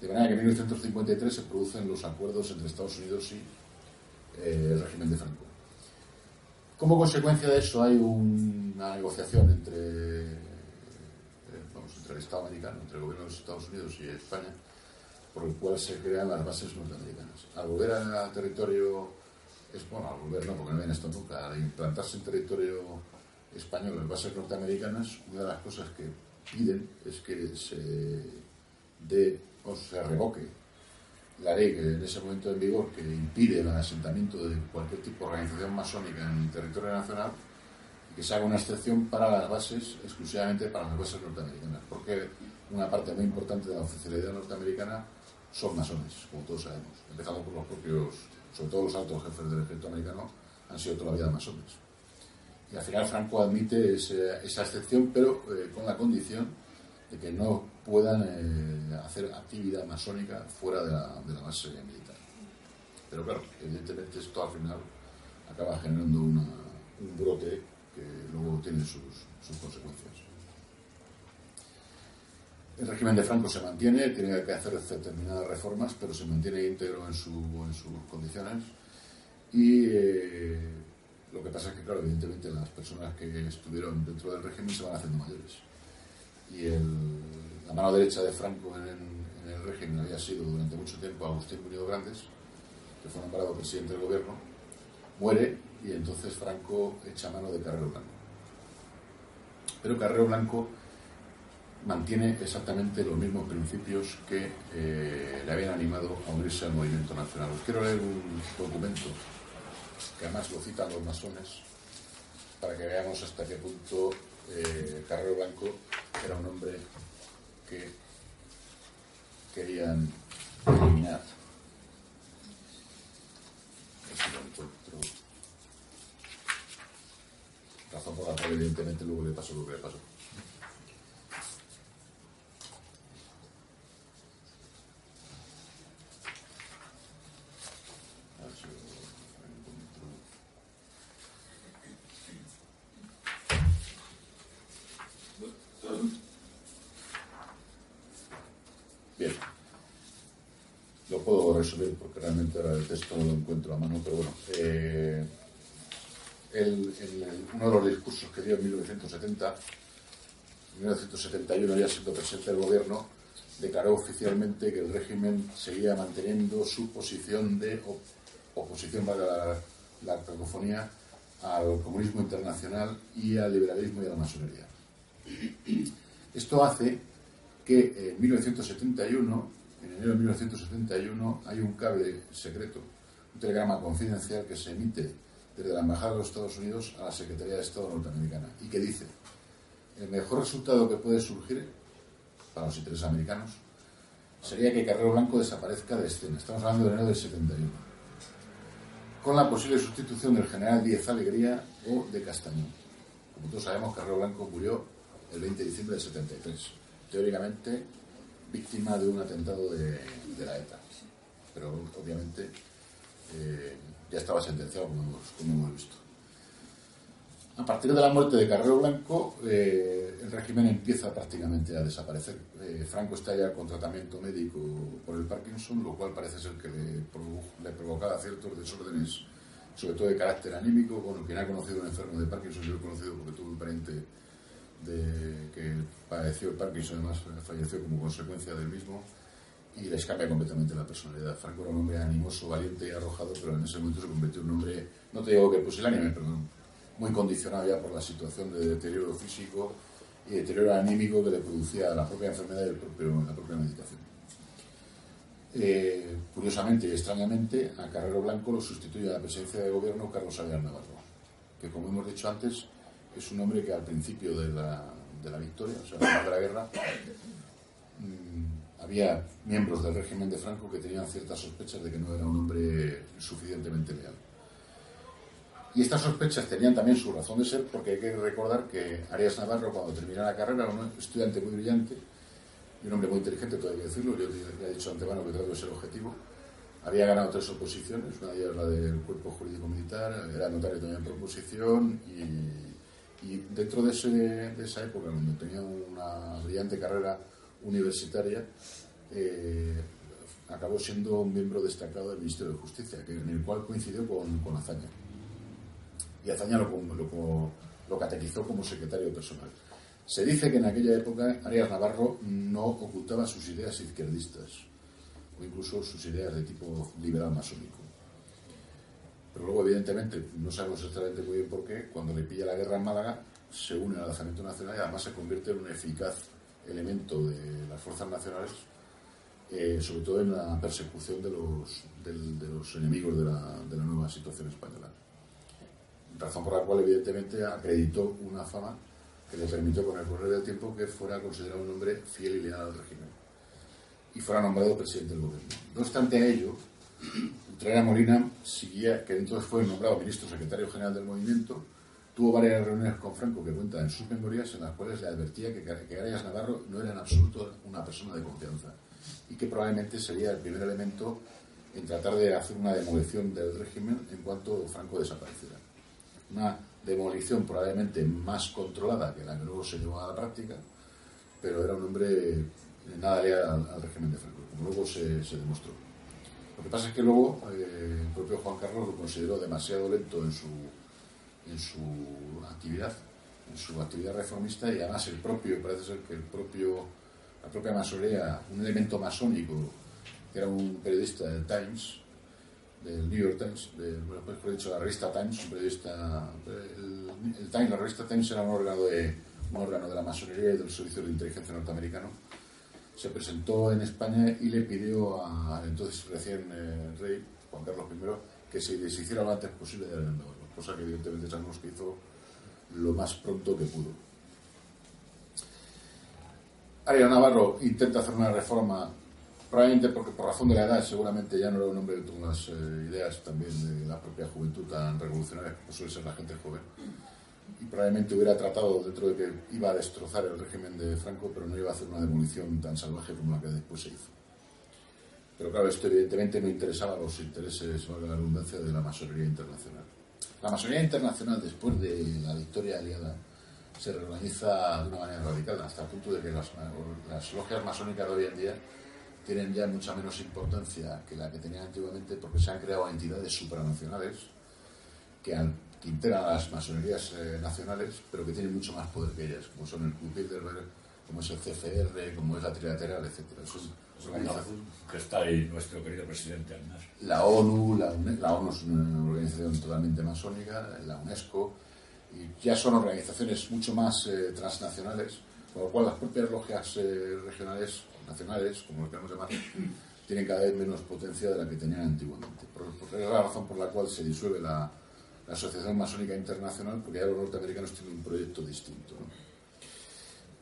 De manera que en 1953 se producen los acuerdos entre Estados Unidos y eh, el régimen de Franco. Como consecuencia de eso hay una negociación entre, eh, entre el Estado americano, entre el gobierno de los Estados Unidos y España, por el cual se crean las bases norteamericanas. Al volver a territorio, es, bueno, al volver no, porque no habían estado nunca, implantarse en territorio español las bases norteamericanas, una de las cosas que piden es que se dé o se revoque la ley que en ese momento en vigor que impide el asentamiento de cualquier tipo de organización masónica en el territorio nacional y que se haga una excepción para las bases, exclusivamente para las bases norteamericanas, porque una parte muy importante de la oficialidad norteamericana son masones, como todos sabemos, empezando por los propios, sobre todo los altos jefes del ejército americano, han sido toda la vida masones. Y al final Franco admite esa excepción, pero eh, con la condición de que no puedan eh, hacer actividad masónica fuera de la, de la, base militar. Pero claro, evidentemente esto al final acaba generando un brote que luego tiene sus, sus, consecuencias. El régimen de Franco se mantiene, tiene que hacer determinadas reformas, pero se mantiene íntegro en, su, en sus condiciones. Y eh, lo que pasa es que, claro, evidentemente las personas que estuvieron dentro del régimen se van haciendo mayores y la mano derecha de Franco en, el régimen había sido durante mucho tiempo Agustín Murillo Grandes, que fue nombrado presidente del gobierno, muere y entonces Franco echa mano de Carrero Blanco. Pero Carrero Blanco mantiene exactamente los mismos principios que eh, le habían animado a unirse al movimiento nacional. Os quiero leer un documento que además lo citan los masones para que veamos hasta qué punto eh, Carrero Blanco era un hombre que querían eliminar. Razón por la cual, evidentemente, luego le pasó lo que le pasó. El texto no lo encuentro a mano, pero bueno. Eh, uno de los discursos que dio en 1970, en 1971, ya siendo presidente del gobierno, declaró oficialmente que el régimen seguía manteniendo su posición de oposición para la, la francofonía al comunismo internacional y al liberalismo y a la masonería. Esto hace que en 1971 en enero de 1971 hay un cable secreto, un telegrama confidencial que se emite desde la Embajada de los Estados Unidos a la Secretaría de Estado norteamericana y que dice, el mejor resultado que puede surgir para los intereses americanos sería que Carrero Blanco desaparezca de escena. Estamos hablando de enero del 71. Con la posible sustitución del general Díez Alegría o de Castañón. Como todos sabemos, Carrero Blanco murió el 20 de diciembre del 73. Teóricamente, víctima de un atentado de, la ETA. Pero obviamente eh, ya estaba sentenciado, como hemos, visto. A partir de la muerte de Carrero Blanco, eh, el régimen empieza prácticamente a desaparecer. Eh, Franco está ya con tratamiento médico por el Parkinson, lo cual parece ser que le, le provocaba ciertos desórdenes, sobre todo de carácter anímico. Bueno, quien ha conocido un enfermo de Parkinson, yo lo he conocido porque tuve un pariente de, que padeció el Parkinson, además falleció como consecuencia del mismo, y les cambia completamente la personalidad. Franco era un hombre animoso, valiente y arrojado, pero en ese momento se convirtió en un hombre, no te digo que pusilánime, pero muy condicionado ya por la situación de deterioro físico y deterioro anímico que le producía la propia enfermedad y propio, la propia medicación. Eh, curiosamente y extrañamente, a Carrero Blanco lo sustituye a la presidencia de gobierno Carlos Aguilar Navarro, que como hemos dicho antes, es un hombre que al principio de la, de la victoria, o sea, de la guerra, mm, había miembros del régimen de Franco que tenían ciertas sospechas de que no era un hombre suficientemente leal. Y estas sospechas tenían también su razón de ser porque hay que recordar que Arias Navarro cuando terminó la carrera era un estudiante muy brillante y un hombre muy inteligente, todavía decirlo, yo ya he dicho antemano que trato de ser objetivo. Había ganado tres oposiciones, una de ellas la del cuerpo jurídico militar, era notario también en proposición y y dentro de, esa época, donde tenía una brillante carrera universitaria, eh, acabó siendo un miembro destacado del Ministerio de Justicia, en el cual coincidió con, Azaña. Y Azaña lo, lo, lo catequizó como secretario personal. Se dice que en aquella época Arias Navarro no ocultaba sus ideas izquierdistas o incluso sus ideas de tipo liberal masónico. Pero luego, evidentemente, no sabemos exactamente muy bien por qué, cuando le pilla la guerra en Málaga, se une al alzamiento nacional y además se convierte en un eficaz elemento de las fuerzas nacionales eh, sobre todo en la persecución de los, de los enemigos de la, de nueva situación española. Razón por la cual, evidentemente, acreditó una fama que le permitió, con el correr del tiempo, que fuera considerado un hombre fiel y leal al régimen y fuera nombrado presidente del gobierno. No obstante ello, Utrera Molina seguía, que entonces fue nombrado ministro secretario general del movimiento, tuvo varias reuniones con Franco que cuenta en sus memorias en las cuales le advertía que, que Arias Navarro no era en absoluto una persona de confianza y que probablemente sería el primer elemento en tratar de hacer una demolición del régimen en cuanto Franco desapareciera. Una demolición probablemente más controlada que la que luego se llevó a la práctica, pero era un hombre nada leal al, régimen de Franco, como luego se, demostró. Lo que pasa es que luego eh, el propio Juan Carlos lo consideró demasiado lento en su, en su actividad, en su actividad reformista y además el propio, parece ser que el propio, la propia masonería, un elemento masónico, que era un periodista del Times, del New York Times, de, bueno, pues, dicho, la revista Times, un periodista, el, el Times, la revista Times era un órgano de, un órgano de la masonería y del servicio de inteligencia norteamericano se presentó en España y le pidió al entonces recién eh, rey, Juan Carlos I, que se deshiciera lo antes posible de Arias Navarro, cosa que evidentemente sabemos que hizo lo más pronto que pudo. Arias Navarro intenta hacer una reforma, probablemente porque por razón de la edad seguramente ya no era un hombre con las eh, ideas también de la propia juventud tan revolucionarias como suele ser la gente joven y probablemente hubiera tratado dentro de que iba a destrozar el régimen de Franco, pero no iba a hacer una demolición tan salvaje como la que después se hizo. Pero claro, esto evidentemente no interesaba los intereses, valga la redundancia, de la masonería internacional. La masonería internacional, después de la victoria aliada, se reorganiza de una manera radical, hasta el punto de que las, las logias masónicas de hoy en día tienen ya mucha menos importancia que la que tenían antiguamente porque se han creado entidades supranacionales que al que integran a las masonerías eh, nacionales, pero que tienen mucho más poder que ellas, como son el Club Bilderberg, como es el CFR, como es la Trilateral, etc. que está ahí nuestro querido presidente. La ONU, la, la ONU es una organización totalmente masónica, la UNESCO, y ya son organizaciones mucho más eh, transnacionales, con lo cual las propias logias eh, regionales, nacionales, como lo queremos llamar, tienen cada vez menos potencia de la que tenían antiguamente. Por, por, es la razón por la cual se disuelve la, la Asociación Masónica Internacional, porque ya los norteamericanos tienen un proyecto distinto.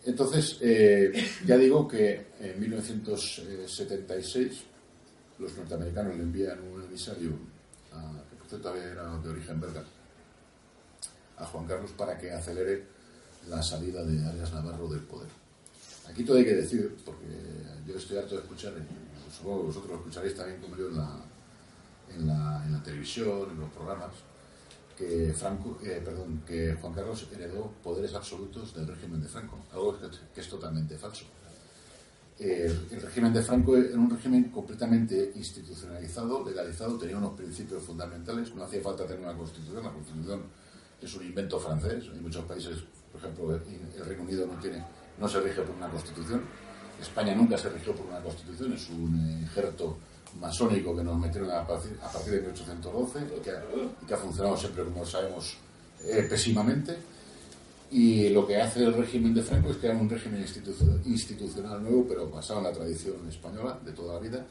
Entonces, eh, ya digo que en 1976 los norteamericanos le envían un emisario, que por cierto era de origen belga, a Juan Carlos para que acelere la salida de Arias Navarro del poder. Aquí todo hay que decir, porque yo estoy harto de escuchar, y supongo que vosotros lo escucharéis también como yo en la, en la televisión, en los programas, que, Franco, eh, perdón, que Juan Carlos heredó poderes absolutos del régimen de Franco, algo que, es totalmente falso. Eh, el régimen de Franco era un régimen completamente institucionalizado, legalizado, tenía unos principios fundamentales, no hacía falta tener una constitución, la constitución es un invento francés, hay muchos países, por ejemplo, el Reino Unido no, tiene, no se rige por una constitución, España nunca se rigió por una constitución, es un injerto masónico que nos metieron a partir, de 1812 y que, ha funcionado siempre, como sabemos, eh, pésimamente. Y lo que hace el régimen de Franco es crear un régimen institucional nuevo, pero basado en la tradición española de toda la vida,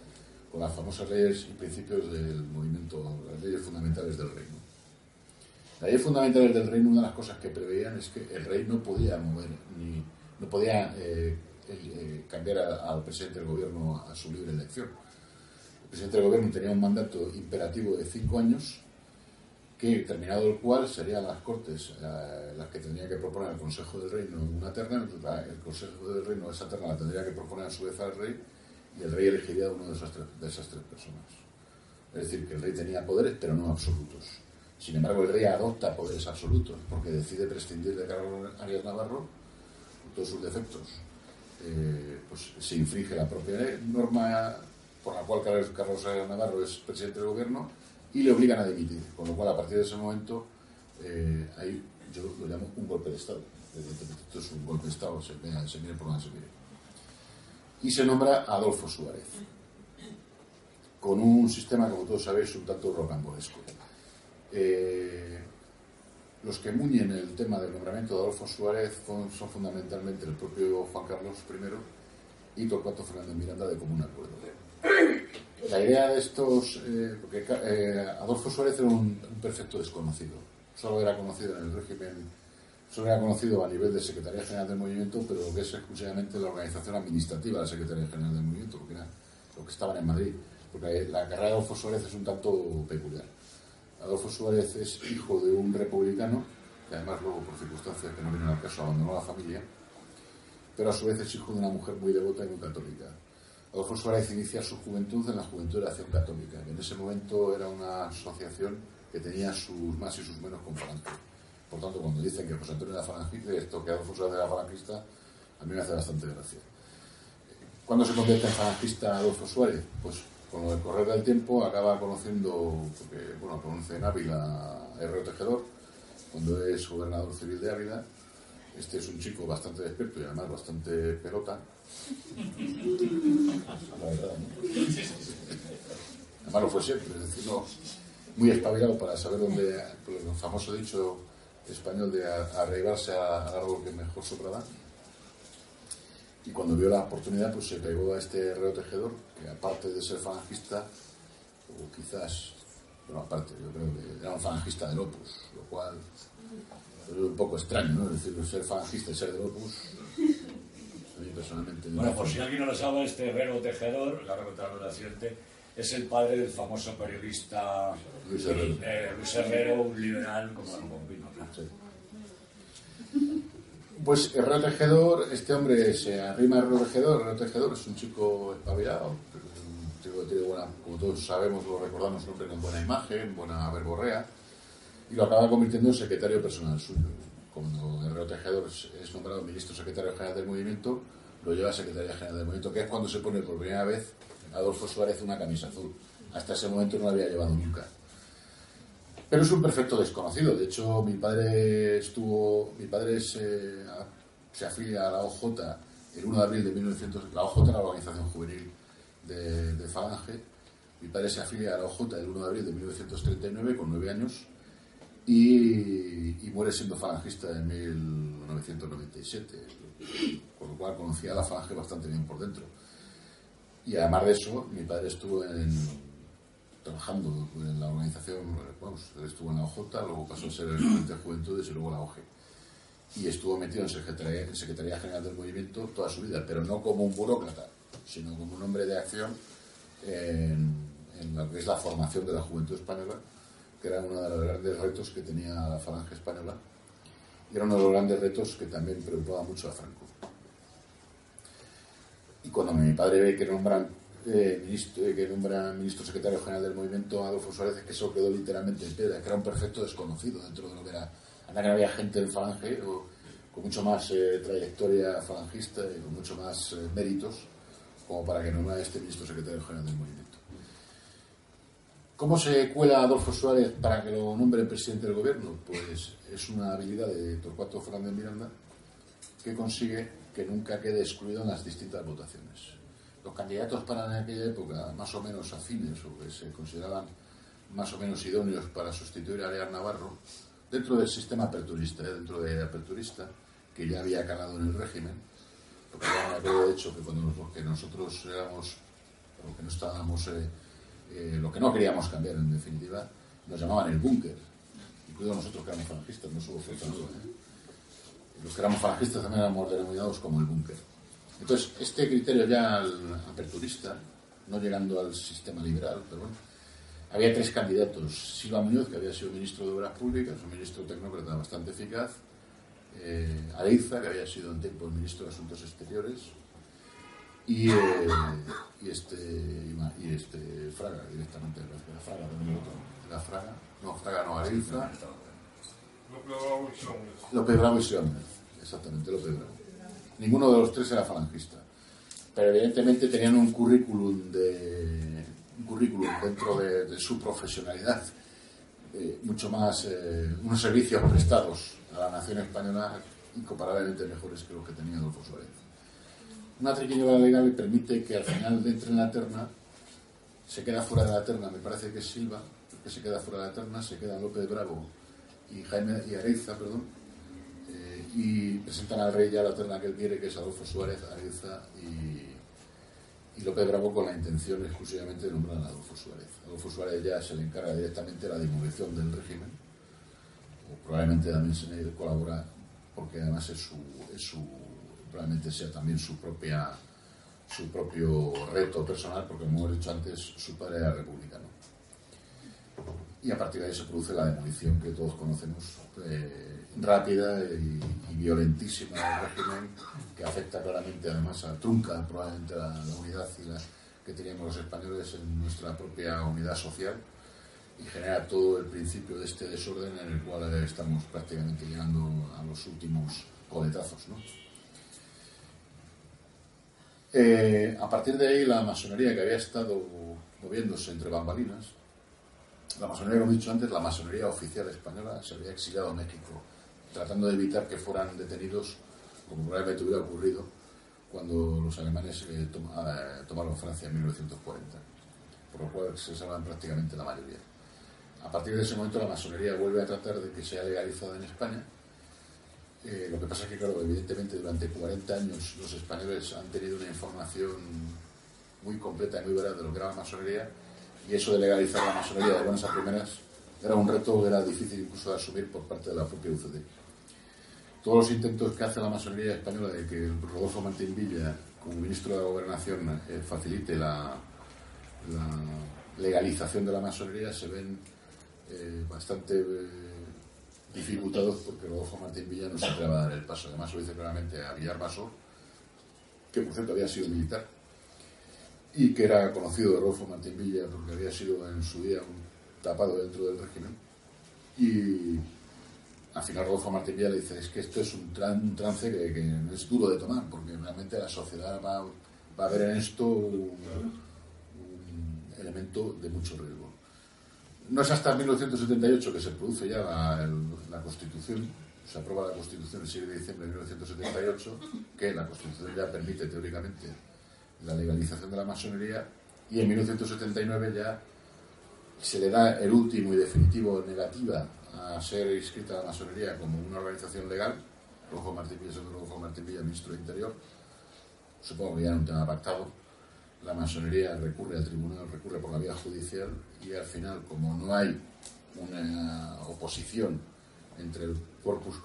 con las famosas leyes y principios del movimiento, las leyes fundamentales del reino. Las leyes fundamentales del reino, una de las cosas que preveían es que el rey no podía mover, ni no podía eh, eh, cambiar al presidente del gobierno a su libre elección presidente del gobierno tenía un mandato imperativo de cinco años, que terminado el cual serían las Cortes eh, las que tendría que proponer al Consejo del Reino una terna, el Consejo del Reino esa terna la tendría que proponer a su vez al rey y el rey elegiría a uno de esas, tres, de esas tres personas. Es decir, que el rey tenía poderes, pero no absolutos. Sin embargo, el rey adopta poderes absolutos porque decide prescindir de Carlos Arias Navarro todos sus defectos. Eh, pues se infringe la propia norma por la cual Carlos Navarro es presidente del gobierno y le obligan a dimitir. Con lo cual, a partir de ese momento, eh, ahí yo lo llamo un golpe de Estado. Esto es un golpe de Estado, se, se mire por donde se mire. Y se nombra Adolfo Suárez, con un sistema, como todos sabéis, un tanto rocambolesco. Eh, los que muñen el tema del nombramiento de Adolfo Suárez son, son fundamentalmente el propio Juan Carlos I y Torcuato Fernández Miranda de común acuerdo. La idea de estos, eh, porque eh, Adolfo Suárez era un, perfecto desconocido, solo era conocido en el régimen, solo era conocido a nivel de Secretaría General del Movimiento, pero que es exclusivamente la organización administrativa de la Secretaría General del Movimiento, porque era lo que estaban en Madrid, porque la carrera de Adolfo Suárez es un tanto peculiar. Adolfo Suárez es hijo de un republicano, que además luego por circunstancias que no vienen al caso abandonó la familia, pero a su vez es hijo de una mujer muy devota y muy católica. Adolfo Suárez inicia su juventud en la Juventud de la Acción Católica, que en ese momento era una asociación que tenía sus más y sus menos Falange. Por tanto, cuando dicen que José Antonio era falangista, esto que Adolfo Suárez era falangista, a mí me hace bastante gracia. ¿Cuándo se convierte en falangista Adolfo Suárez? Pues con el correr del tiempo acaba conociendo, porque bueno, conoce en Ávila a R. Tejedor, cuando es gobernador civil de Ávila. Este es un chico bastante despierto y además bastante pelota, Además lo fue siempre, es decir, muy espabilado para saber dónde, el famoso dicho español de arraigarse al árbol que mejor sopraba. Y cuando vio la oportunidad, pues se pegó a este reo que aparte de ser falangista, o quizás, bueno, aparte, yo creo que era un falangista del Opus, lo cual es un poco extraño, ¿no? Es decir, ser falangista y ser del Opus personalmente. Bueno, por si alguien no lo sabe, este Herrero Tejedor, la la siguiente, es el padre del famoso periodista Luis Herrero, eh, Luis Herrero un liberal como el bombino. Pues Herrero Tejedor, este hombre se arrima a Herrero Tejedor. Herrero Tejedor es un chico espabilado, un chico que tiene buena, como todos sabemos, lo recordamos, hombre con buena imagen, buena verborrea, y lo acaba convirtiendo en secretario personal suyo cuando Herrero Tejedor es nombrado ministro secretario general del movimiento, lo lleva a Secretaría General del Movimiento, que es cuando se pone por primera vez Adolfo Suárez una camisa azul. Hasta ese momento no la había llevado nunca. Pero es un perfecto desconocido. De hecho, mi padre estuvo, mi padre se, se afilia a la OJ el 1 de abril de 1900. La OJ era la organización juvenil de, de Falange. Mi padre se afilia a la OJ el 1 de abril de 1939 con nueve años y, muere siendo falangista en 1997, con lo cual conocía la falange bastante bien por dentro. Y además de eso, mi padre estuvo trabajando en la organización, estuvo en la OJ, luego pasó a ser el Frente de Juventudes y luego la OG. Y estuvo metido en Secretaría, en Secretaría General del Movimiento toda su vida, pero no como un burócrata, sino como un hombre de acción en, en lo que es la formación de la juventud española que era uno de los grandes retos que tenía la falange española y era uno de los grandes retos que también preocupaba mucho a Franco. Y cuando mi padre ve que nombran, eh, ministro, eh, que nombra ministro secretario general del movimiento Adolfo Suárez, que eso quedó literalmente en piedra, que era un perfecto desconocido dentro de lo que era. Anda que no había gente del falange o, con mucho más eh, trayectoria falangista y con mucho más méritos como para que nombrara este ministro secretario general del movimiento. ¿Cómo se cuela Adolfo Suárez para que lo nombre presidente del gobierno? Pues es una habilidad de Torcuato Fernández Miranda que consigue que nunca quede excluido en las distintas votaciones. Los candidatos para en aquella época, más o menos afines o que se consideraban más o menos idóneos para sustituir a Lear Navarro, dentro del sistema aperturista, ¿eh? dentro de aperturista, que ya había calado en el régimen, porque ya había hecho que cuando nosotros éramos, o que no estábamos eh, eh, lo que no queríamos cambiar en definitiva, nos llamaban el búnker, incluido nosotros que éramos falangistas, no solo fue. Los que éramos falangistas también éramos denominados como el búnker. Entonces, este criterio ya aperturista, no llegando al sistema liberal, pero bueno, había tres candidatos. Silva Muñoz, que había sido ministro de Obras Públicas, un ministro tecnócrata bastante eficaz. Eh, Areiza, que había sido en tiempo el ministro de Asuntos Exteriores, y, eh, y, este, y este Fraga, directamente, la Fraga, la Fraga, no, Fraga no, Areiza. López Bravo y Sion. exactamente, López Bravo. Ninguno de los tres era falangista, pero evidentemente tenían un currículum de un currículum dentro de, su profesionalidad eh, mucho más, eh, unos servicios prestados a la nación española incomparablemente mejores que los que tenía Adolfo Suárez una triquiñuela legal permite que al final entre en la terna, se queda fuera de la terna, me parece que es Silva, que se queda fuera de la terna, se queda López Bravo y Jaime y Areiza, perdón, eh, y presentan al rey ya la terna que él quiere, que es Adolfo Suárez, Areiza y, y López Bravo con la intención exclusivamente de nombrar a Adolfo Suárez. Adolfo Suárez ya se le encarga directamente la demolición del régimen, o probablemente también se le colabora porque además es su, es su probablemente sea también su propia su propio reto personal, porque como hemos dicho antes, su padre era republicano. Y a partir de ahí se produce la demolición que todos conocemos, eh, rápida y, violentísima del régimen, que afecta claramente además a trunca probablemente la, unidad y la, que teníamos los españoles en nuestra propia unidad social y genera todo el principio de este desorden en el cual estamos prácticamente llegando a los últimos coletazos. Eh, a partir de ahí, la masonería que había estado moviéndose entre bambalinas, la masonería, como he dicho antes, la masonería oficial española se había exiliado a México, tratando de evitar que fueran detenidos, como probablemente hubiera ocurrido cuando los alemanes eh, eh, tomaron Francia en 1940, por lo cual se salvan prácticamente la mayoría. A partir de ese momento, la masonería vuelve a tratar de que sea legalizada en España eh, lo que pasa es que, claro, evidentemente durante 40 años los españoles han tenido una información muy completa y muy veraz de lo que era la masonería y eso de legalizar la masonería de buenas a primeras era un reto que era difícil incluso de asumir por parte de la propia UCD. Todos los intentos que hace la masonería española de que Rodolfo Martín Villa, como ministro de la Gobernación, eh, facilite la, legalización de la masonería se ven eh, bastante dificultados porque Rodolfo Martín Villa no se atreve a dar el paso. Además lo dice claramente a Villar Masó, que por cierto había sido militar y que era conocido de Rodolfo Martín Villa porque había sido en su día un tapado dentro del régimen. Y al final Rodolfo Martín Villa le dice, es que esto es un, trance que, es duro de tomar, porque realmente la sociedad va, a ver en esto un elemento de mucho riesgo. No es hasta 1978 que se produce ya la, Constitución, se aprueba la Constitución el 7 de diciembre de 1978, que la Constitución ya permite teóricamente la legalización de la masonería, y en 1979 ya se le da el último y definitivo negativa a ser inscrita la masonería como una organización legal, Rojo Martín Villa, Rojo Martín ministro de Interior, supongo que ya era un tema pactado, la masonería recurre al tribunal, recurre por la vía judicial y al final, como no hay una oposición entre el corpus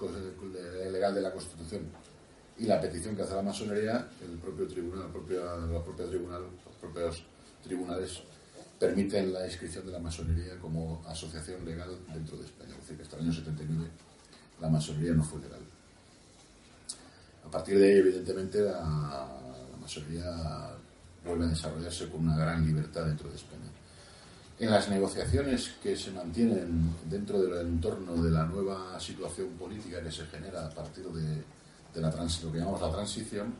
legal de la Constitución y la petición que hace la masonería, el propio tribunal, la propia, tribunal, los propios tribunales permiten la inscripción de la masonería como asociación legal dentro de España. Es decir, que hasta el año 79 la masonería no fue legal. A partir de ahí, evidentemente, la masonería vuelve a desarrollarse con una gran libertad dentro de España. En las negociaciones que se mantienen dentro del entorno de la nueva situación política que se genera a partir de, la lo que llamamos la transición,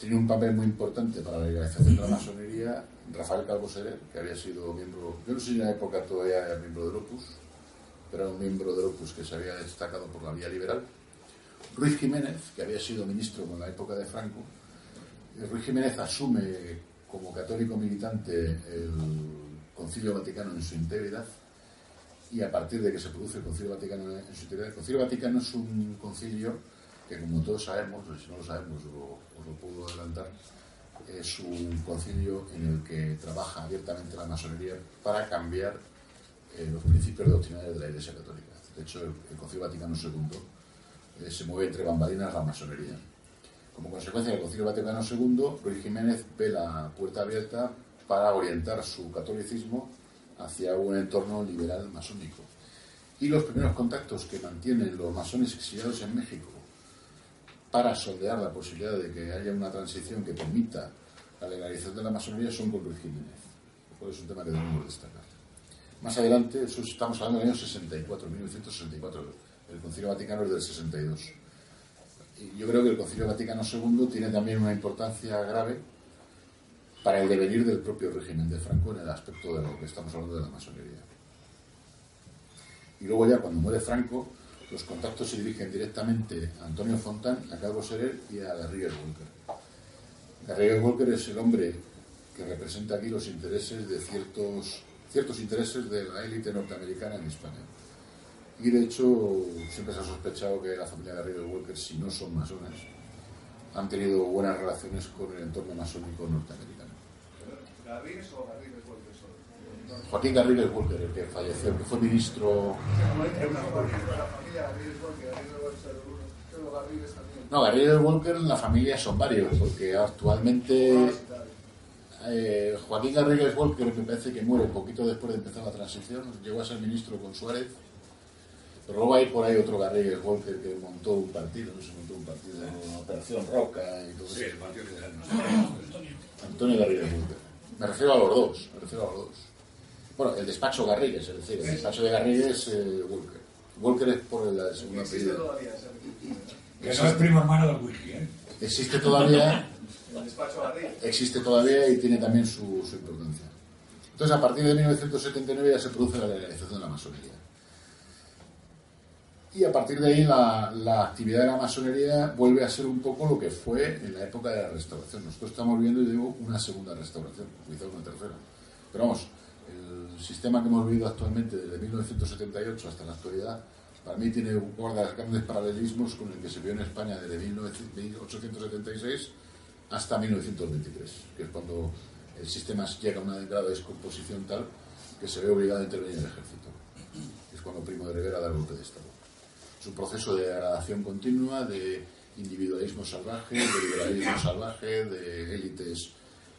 tiene un papel muy importante para la legalización de la masonería Rafael Calvo Serer, que había sido miembro, yo no sé si en la época todavía era miembro del Opus, pero era un miembro del Opus que se había destacado por la vía liberal. Ruiz Jiménez, que había sido ministro en la época de Franco, Ruiz Jiménez asume como católico militante el Concilio Vaticano en su integridad y a partir de que se produce el Concilio Vaticano en su integridad, el Concilio Vaticano es un concilio que como todos sabemos, si no lo sabemos os lo puedo adelantar, es un concilio en el que trabaja abiertamente la masonería para cambiar eh, los principios doctrinales de la Iglesia Católica. De hecho, el, Concilio Vaticano II eh, se mueve entre bambalinas la masonería. Como consecuencia del Concilio Vaticano II, Luis Jiménez ve la puerta abierta para orientar su catolicismo hacia un entorno liberal masónico. Y los primeros contactos que mantienen los masones exiliados en México para sondear la posibilidad de que haya una transición que permita la legalización de la masonería son con Luis Jiménez, lo es un tema que debemos destacar. Más adelante, estamos hablando del año 64, 1964, el Concilio Vaticano es del 62 yo creo que el Concilio Vaticano II tiene también una importancia grave para el devenir del propio régimen de Franco en el aspecto de lo que estamos hablando de la masonería. Y luego ya cuando muere Franco, los contactos se dirigen directamente a Antonio Fontán, a Carlos Serer y a Garrigues Walker. Garrigues Walker es el hombre que representa aquí los intereses de ciertos, ciertos intereses de la élite norteamericana en España. Y de hecho, siempre se ha sospechado que la familia Garrido Walker, si no son masones, han tenido buenas relaciones con el entorno masónico norteamericano. ¿Garrigues o Garrigues Walker solo? Joaquín Garrigues Walker, el que falleció, que fue ministro. No, Garrigues Walker en la familia son varios, porque actualmente eh, Joaquín Garrigues Walker, me parece que muere poquito después de empezar la transición, llegó a ser ministro con Suárez. Pero luego hay por ahí otro Garrigues Walker que montó un partido, no se montó un partido, una Operación Roca y todo Sí, eso. el partido liberal, no sé. Antonio Garrigues Walker. Me refiero a los dos, me refiero a los dos. Bueno, el despacho Garrigues, es decir, el despacho de Garrigues eh, Walker. Walker es por el segundo Existe todavía apellido. Que no es primo hermano del whisky, ¿eh? Existe todavía, El despacho Garrigues. existe todavía y tiene también su, su importancia. Entonces, a partir de 1979 ya se produce la legalización de la masonería. Y a partir de ahí la, actividad de la masonería vuelve a ser un poco lo que fue en la época de la restauración. Nosotros estamos viendo, yo digo, una segunda restauración, quizás una tercera. Pero vamos, el sistema que hemos vivido actualmente desde 1978 hasta la actualidad, para mí tiene guarda grandes paralelismos con el que se vio en España desde 1876 hasta 1923, que es cuando el sistema llega a una grado de descomposición tal que se ve obligado a intervenir el ejército. Es cuando Primo de Rivera da el golpe de Estado. Es un proceso de degradación continua, de individualismo salvaje, de liberalismo salvaje, de élites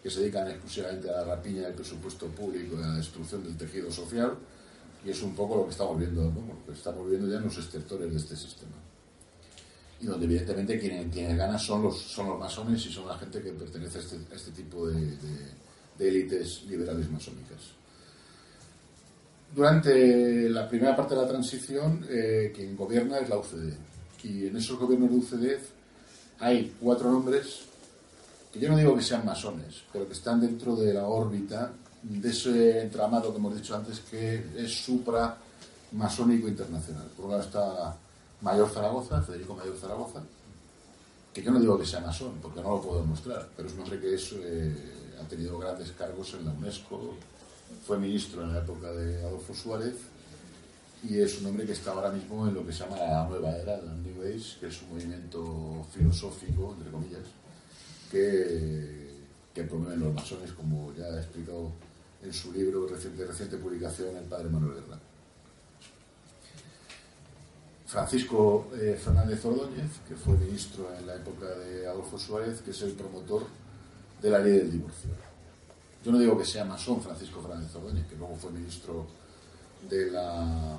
que se dedican exclusivamente a la rapiña del presupuesto público y a la destrucción del tejido social. Y es un poco lo que estamos viendo, ¿no? lo que estamos viendo ya en los estertores de este sistema. Y donde evidentemente quienes, quienes ganan son los, son los masones y son la gente que pertenece a este, a este tipo de, de- de élites liberales masónicas. Durante la primera parte de la transición, eh, quien gobierna es la UCD. Y en esos gobiernos de UCD hay cuatro nombres que yo no digo que sean masones, pero que están dentro de la órbita de ese entramado que hemos dicho antes que es supra masónico internacional. Por un lado está Mayor Zaragoza, Federico Mayor Zaragoza, que yo no digo que sea masón, porque no lo puedo demostrar, pero es un hombre que es, eh, ha tenido grandes cargos en la UNESCO, fue ministro en la época de Adolfo Suárez y es un hombre que está ahora mismo en lo que se llama la nueva era, la New Age, que es un movimiento filosófico, entre comillas, que, que promueven los masones, como ya ha explicado en su libro reciente, reciente publicación el padre Manuel Guerra. Francisco eh, Fernández Ordóñez, que fue ministro en la época de Adolfo Suárez, que es el promotor de la ley del divorcio. Yo no digo que sea masón Francisco Fernández Ordóñez, que luego fue ministro de la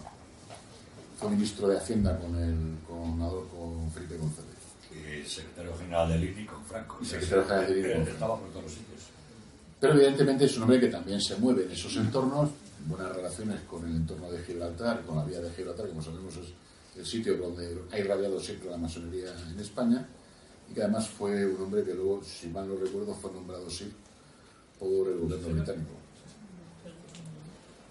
fue ministro de Hacienda con el con, Felipe González. Y secretario general del INI con Franco. Y secretario general del INI. Estaba por todos los sitios. Pero evidentemente es un hombre que también se mueve en esos entornos, buenas relaciones con el entorno de Gibraltar, con la vía de Gibraltar, que como sabemos es el sitio donde ha irradiado siempre la masonería en España, y que además fue un hombre que luego, si mal no recuerdo, fue nombrado sí por el gobierno británico.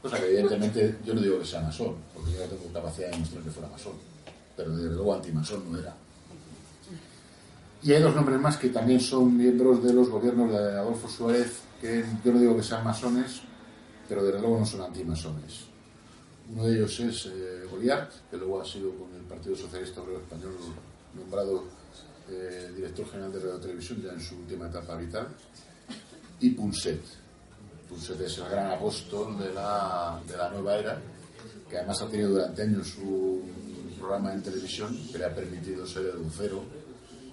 Cosa que evidentemente yo no digo que sea masón, porque yo no tengo capacidad de demostrar que fuera masón, pero desde luego antimasón no era. Y hay dos nombres más que también son miembros de los gobiernos de Adolfo Suárez, que yo no digo que sean masones, pero desde luego no son antimasones. Uno de ellos es eh, Goliart, que luego ha sido con el Partido Socialista Obrero Español nombrado eh, director general de Radio Televisión ya en su última etapa vital, y Punset. Punset es el gran apóstol de la, de la nueva era, que además ha tenido durante años un programa en televisión que le ha permitido ser el vocero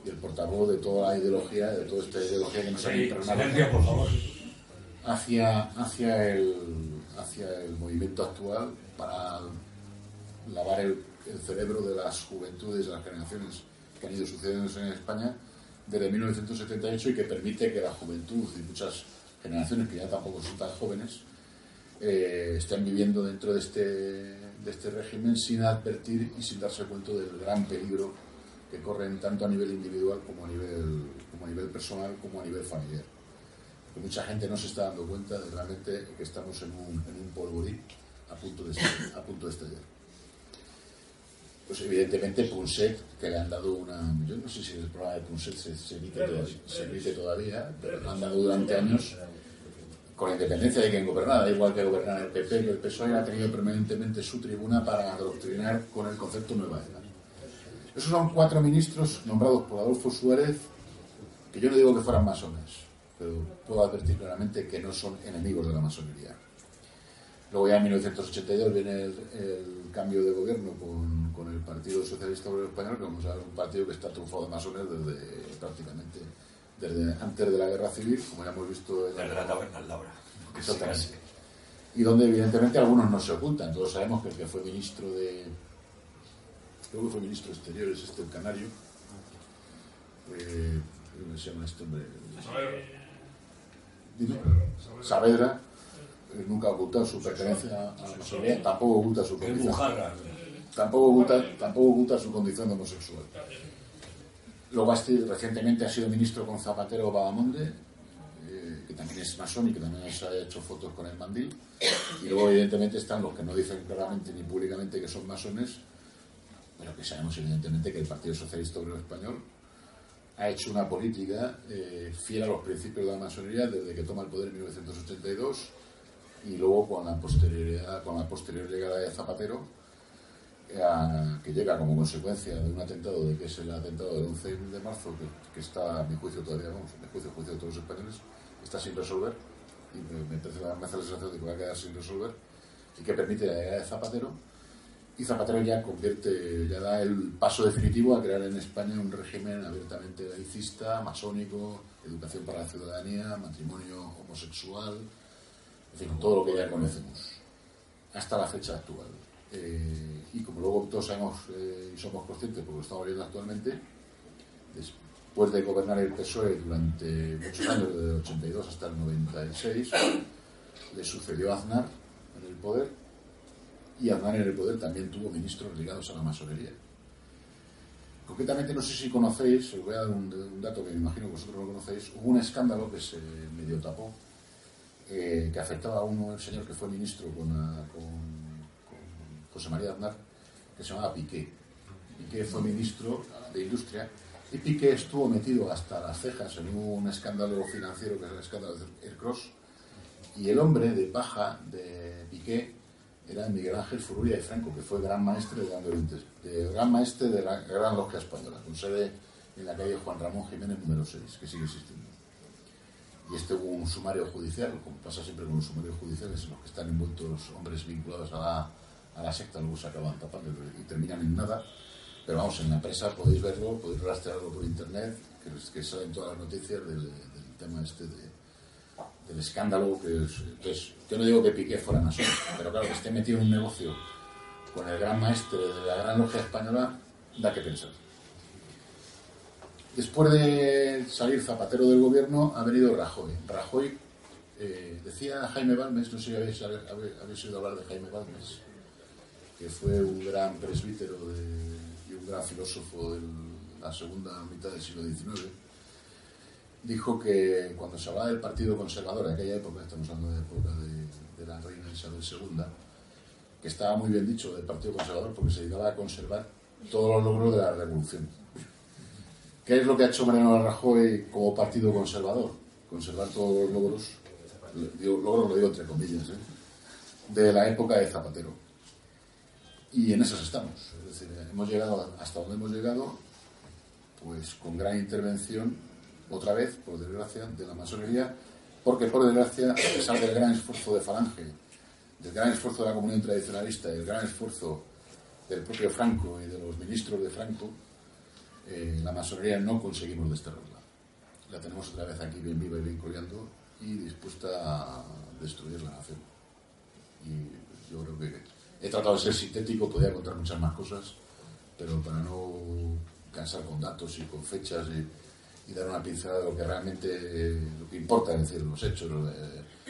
y el portavoz de toda la ideología, de toda esta ideología que nos ha impregnado hacia, hacia, el, hacia el movimiento actual para lavar el, el cerebro de las juventudes, de las generaciones que han ido sucediéndose en España desde 1978 y que permite que la juventud y muchas generaciones que ya tampoco son tan jóvenes eh, estén viviendo dentro de este, de este régimen sin advertir y sin darse cuenta del gran peligro que corren tanto a nivel individual como a nivel, como a nivel personal como a nivel familiar que mucha gente no se está dando cuenta de realmente que estamos en un, en un polvorín a punto de. A punto de estallar. Pues evidentemente Punset, que le han dado una... Yo no sé si el programa de Punset se, se emite, todavía, se emite todavía, pero le han dado durante años con la independencia de quien gobernara, igual que gobernara el PP, que el PSOE ha tenido permanentemente su tribuna para adoctrinar con el concepto nueva era. Esos son cuatro ministros nombrados por Adolfo Suárez, que yo no digo que fueran masones, pero puedo advertir claramente que no son enemigos de la masonería. Luego ya en 1982 viene el, el cambio de gobierno con, con, el Partido Socialista Obrero Español, que vamos a ver un partido que está trufado de masones desde prácticamente desde antes de la guerra civil, como ya hemos visto en la taberna Laura. Exactamente. Y donde evidentemente algunos no se ocultan. Todos sabemos que el que fue ministro de. Creo que fue ministro de Exteriores, este el canario. Eh, ¿Cómo se llama este hombre? Dime. Saavedra. Eh, nunca ha ocultado su pertenencia a la masonería, tampoco oculta su condición. Tampoco oculta, tampoco oculta su condición de homosexual. Luego recientemente ha sido ministro con Zapatero Badamonde, eh, que también es masón y que también se ha hecho fotos con el mandil. Y luego evidentemente están los que no dicen claramente ni públicamente que son masones, pero que sabemos evidentemente que el Partido Socialista Obrero Español ha hecho una política eh, fiel a los principios de la masonería desde que toma el poder en 1982 y luego con la posterioridad, con la posterior llegada de Zapatero, eh, que llega como consecuencia de un atentado, de que es el atentado del 11 de marzo, que, está a mi juicio todavía, vamos, a mi juicio, juicio de todos los españoles, está sin resolver, y me, me, me hace la sensación de que va a quedar sin resolver, y que permite la llegada de Zapatero, y Zapatero ya convierte, ya da el paso definitivo a crear en España un régimen abiertamente laicista, masónico, educación para la ciudadanía, matrimonio homosexual, fin, todo lo que ya conocemos, hasta la fecha actual. Eh, y como luego todos sabemos eh, y somos conscientes, porque lo estamos viendo actualmente, después de gobernar el PSOE durante muchos años, desde el 82 hasta el 96, le sucedió Aznar en el poder, y Aznar en el poder también tuvo ministros ligados a la masonería. Concretamente, no sé si conocéis, os voy a dar un, dato que me imagino que vosotros lo conocéis, hubo un escándalo que se medio tapó, eh, que afectaba a un señor que fue ministro con, con José María Aznar, que se llamaba Piqué. Piqué fue ministro de Industria y Piqué estuvo metido hasta las cejas en un escándalo financiero que es el escándalo de Cross y el hombre de paja de Piqué era Miguel Ángel Furulla de Franco, que fue gran maestre de, de gran maestre de la Gran Logia Española, con sede en la calle Juan Ramón Jiménez número 6, que sigue existiendo. Y este hubo un sumario judicial, como pasa siempre con los sumarios judiciales, en los que están envueltos hombres vinculados a la a la secta, luego se acaban tapando y terminan en nada. Pero vamos, en la empresa podéis verlo, podéis rastrearlo por internet, que, que salen todas las noticias del, tema este del escándalo. Que es, yo no digo que Piqué fuera masón, pero claro, que esté metido en un negocio con el gran maestre de la gran logia española, da que pensar. Después de salir Zapatero del gobierno, ha venido Rajoy. Rajoy eh, decía Jaime Balmes, no sé si habéis, habéis oído hablar de Jaime Balmes, que fue un gran presbítero y un gran filósofo de la segunda mitad del siglo XIX, dijo que cuando se hablaba del Partido Conservador, en aquella época, estamos hablando de la época de, la reina Isabel II, que estaba muy bien dicho del Partido Conservador porque se dedicaba a conservar todos los logros de la revolución. ¿Qué es lo que ha hecho Mariano Rajoy como Partido Conservador? Conservar todos los logros, logros lo digo entre comillas, ¿eh? de la época de Zapatero y en esas estamos. Es decir, hemos llegado hasta donde hemos llegado, pues con gran intervención, otra vez, por desgracia, de la masonería, porque por desgracia, a pesar del gran esfuerzo de Falange, del gran esfuerzo de la comunidad tradicionalista del gran esfuerzo del propio Franco y de los ministros de Franco, eh, la masonería no conseguimos desterrarla. La tenemos otra vez aquí bien viva y bien coleando y dispuesta a destruir la nación. Y yo creo que He tratado de ser sintético, podría contar muchas más cosas, pero para no cansar con datos y con fechas y, dar una pincelada de lo que realmente lo que importa, es decir, los hechos,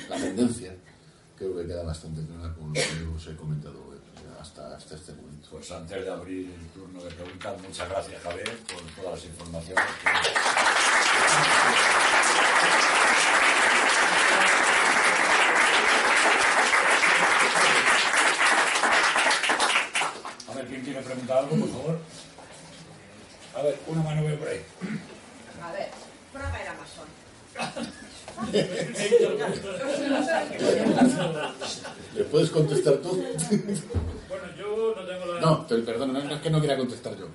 la tendencia, creo que queda bastante clara con lo que os he comentado hasta, hasta este momento. Pues antes de abrir el turno de preguntas, muchas gracias Javier por todas las informaciones. quiere preguntar algo, por favor? A ver, una mano veo por ahí. A ver, Fraga era masón. ¿Le puedes contestar tú? No. No, perdón, no, es que no quiera contestar yo.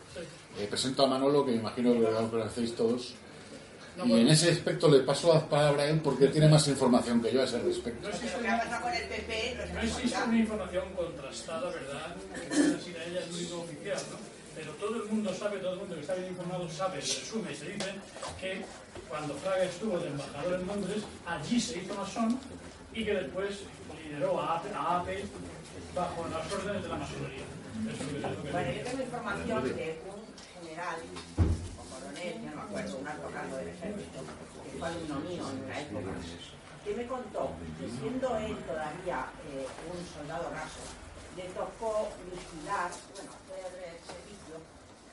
Eh, presento a Manolo, que me imagino que lo conocéis todos. Y en ese aspecto le paso la palabra a él porque tiene más información que yo a ese respecto. No existe, no es una información contrastada, ¿verdad? Que pueda decir a ella el único oficial, ¿no? Pero todo el mundo sabe, todo el mundo que está bien informado sabe, resume y se dice que cuando Fraga estuvo de embajador en Londres, allí se hizo masón y que después lideró a AP, a AP bajo las órdenes de la masonería. Bueno, yo tengo información de un general o coronel, ya no me acuerdo, un alto cargo del ejército, que fue alumno mío en una época, que me contó que siendo él todavía eh, un soldado raso, le tocó vigilar, bueno, hacer servicio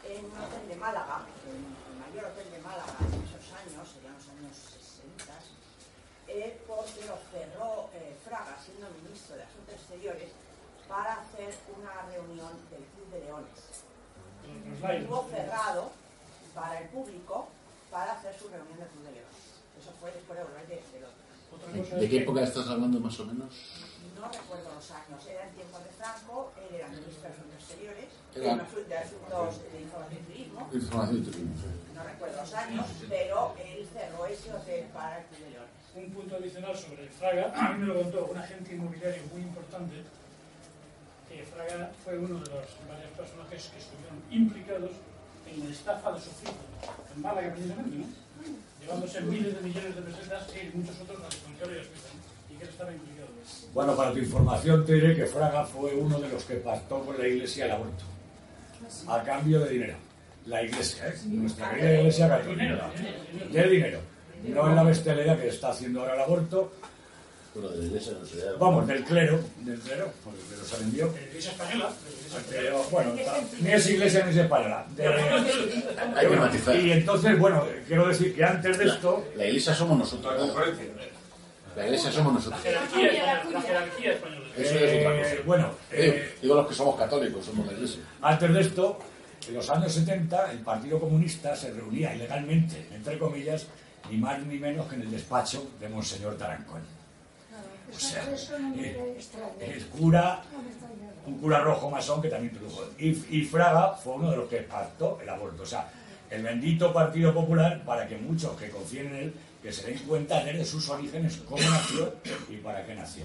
en un hotel de Málaga, en el mayor hotel de Málaga en esos años, serían los años 60, eh, porque lo cerró eh, Fraga, siendo ministro de Asuntos Exteriores, para hacer una reunión del Club de Leones. Estuvo cerrado para el público para hacer su reunión del Club de Leones. Eso fue después de volver de, de Londres. ¿De, qué época estás hablando más o menos? No recuerdo los años, era en tiempos de Franco, él era ministro de Asuntos Exteriores, Era- de asu- de Asuntos de Información y Turismo, Información y turismo, sí. no recuerdo los años, pero él cerró ese hotel para el Club de Leones. Un punto adicional sobre Fraga, a mí me lo contó un agente inmobiliario muy importante, que Fraga fue uno de los varios personajes que estuvieron implicados en la estafa de Sofía, en Málaga precisamente, ¿no? Llevándose miles de millones de pesetas y muchos otros a extranjero y a Suiza, ¿no? y que él estaba implicado. Bueno, para tu información te diré que Fraga fue uno de los que pactó con la iglesia el aborto. A cambio de dinero. La iglesia, ¿eh? Nuestra querida iglesia católica. De dinero. No en la bestialidad que está haciendo ahora el aborto. Bueno, de la iglesia. Vamos, del clero. Del clero, porque el clero se vendió. De la Iglesia española, Pero bueno, ni es iglesia ni es española. De- Hay que matizar. y entonces, bueno, quiero decir que antes de La, esto, la iglesia somos nosotros. La iglesia somos La nosotros. jerarquía. La jerarquía española. Eso es otra eh, cosa. bueno, Digo, eh, digo los que somos católicos, somos la iglesia. Antes de esto, en los años 70, el Partido Comunista se reunía ilegalmente, entre comillas, ni más ni menos que en el despacho de Monseñor Tarancón. O sea, eh, el cura, un cura rojo masón que también produjo. Y, y Fraga fue uno de los que pactó el aborto. O sea, el bendito Partido Popular, para que muchos que confíen en él, que se den cuenta de sus orígenes, cómo nació y para qué nació.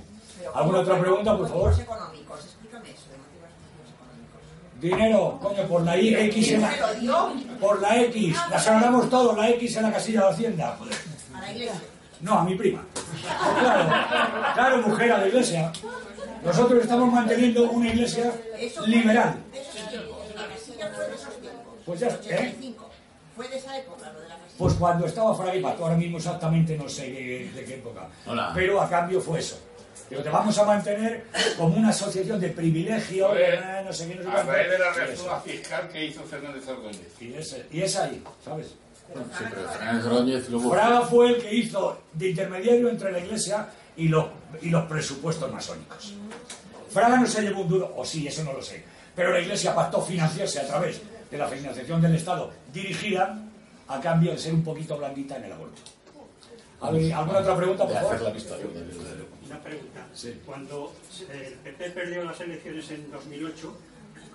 ¿Alguna ¿cómo otra pregunta, por favor? Económicos, explícame eso, de motivos económicos. Dinero, coño, por la I, X en ¿Quién la... Por la X, la señalamos todos, la X en la casilla de Hacienda. Joder. A la iglesia. No, a mi prima. Claro, claro, mujer a la iglesia. Nosotros estamos manteniendo una iglesia liberal. De esos tiempos. La casilla fue de esos tiempos. Pues ya, ¿eh? 85. Fue de esa época lo de la. Pues cuando estaba Fraga y Pato, ahora mismo exactamente no sé de, de qué época. Hola. Pero a cambio fue eso. Pero te vamos a mantener como una asociación de privilegio, eh, no sé qué, no sé A raíz de la reforma fiscal que hizo Fernández Ordóñez. Y es ahí, ¿sabes? Fraga fue el que hizo de intermediario entre la iglesia y los, y los presupuestos masónicos. Fraga no se llevó un duro, o sí, eso no lo sé, pero la iglesia pactó financiarse a través de la financiación del Estado dirigida a cambio de ser un poquito blandita en el aborto. ¿Alguien- ¿Alguna otra pregunta, por de hacer la favor? Una pregunta. Cuando eh, el PP perdió las elecciones en 2008,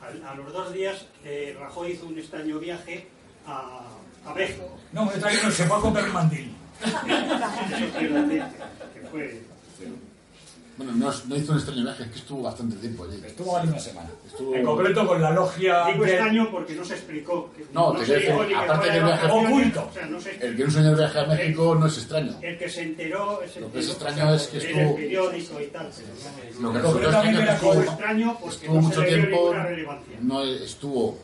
al- a, los dos días eh, Rajoy hizo un extraño viaje a, a México. No, me trae no se fue a comprar un mandil. Eso quiero decir que fue... Bueno, no, no hizo un extraño viaje, es que estuvo bastante tiempo allí. Estuvo más de una semana. Estuvo- En concreto con la logia Digo de- extraño porque no se explicó. que- No, te se quiero dijo decir, ni que aparte fuera del viaje- Oculto. O sea, no se El que un señor viaje a México no es extraño. El que se enteró, se Lo que es extraño es que estuvo- el periódico y tal. pero Lo que resulta extraño es era que estuvo, Fue extraño porque estuvo no mucho tiempo, no estuvo,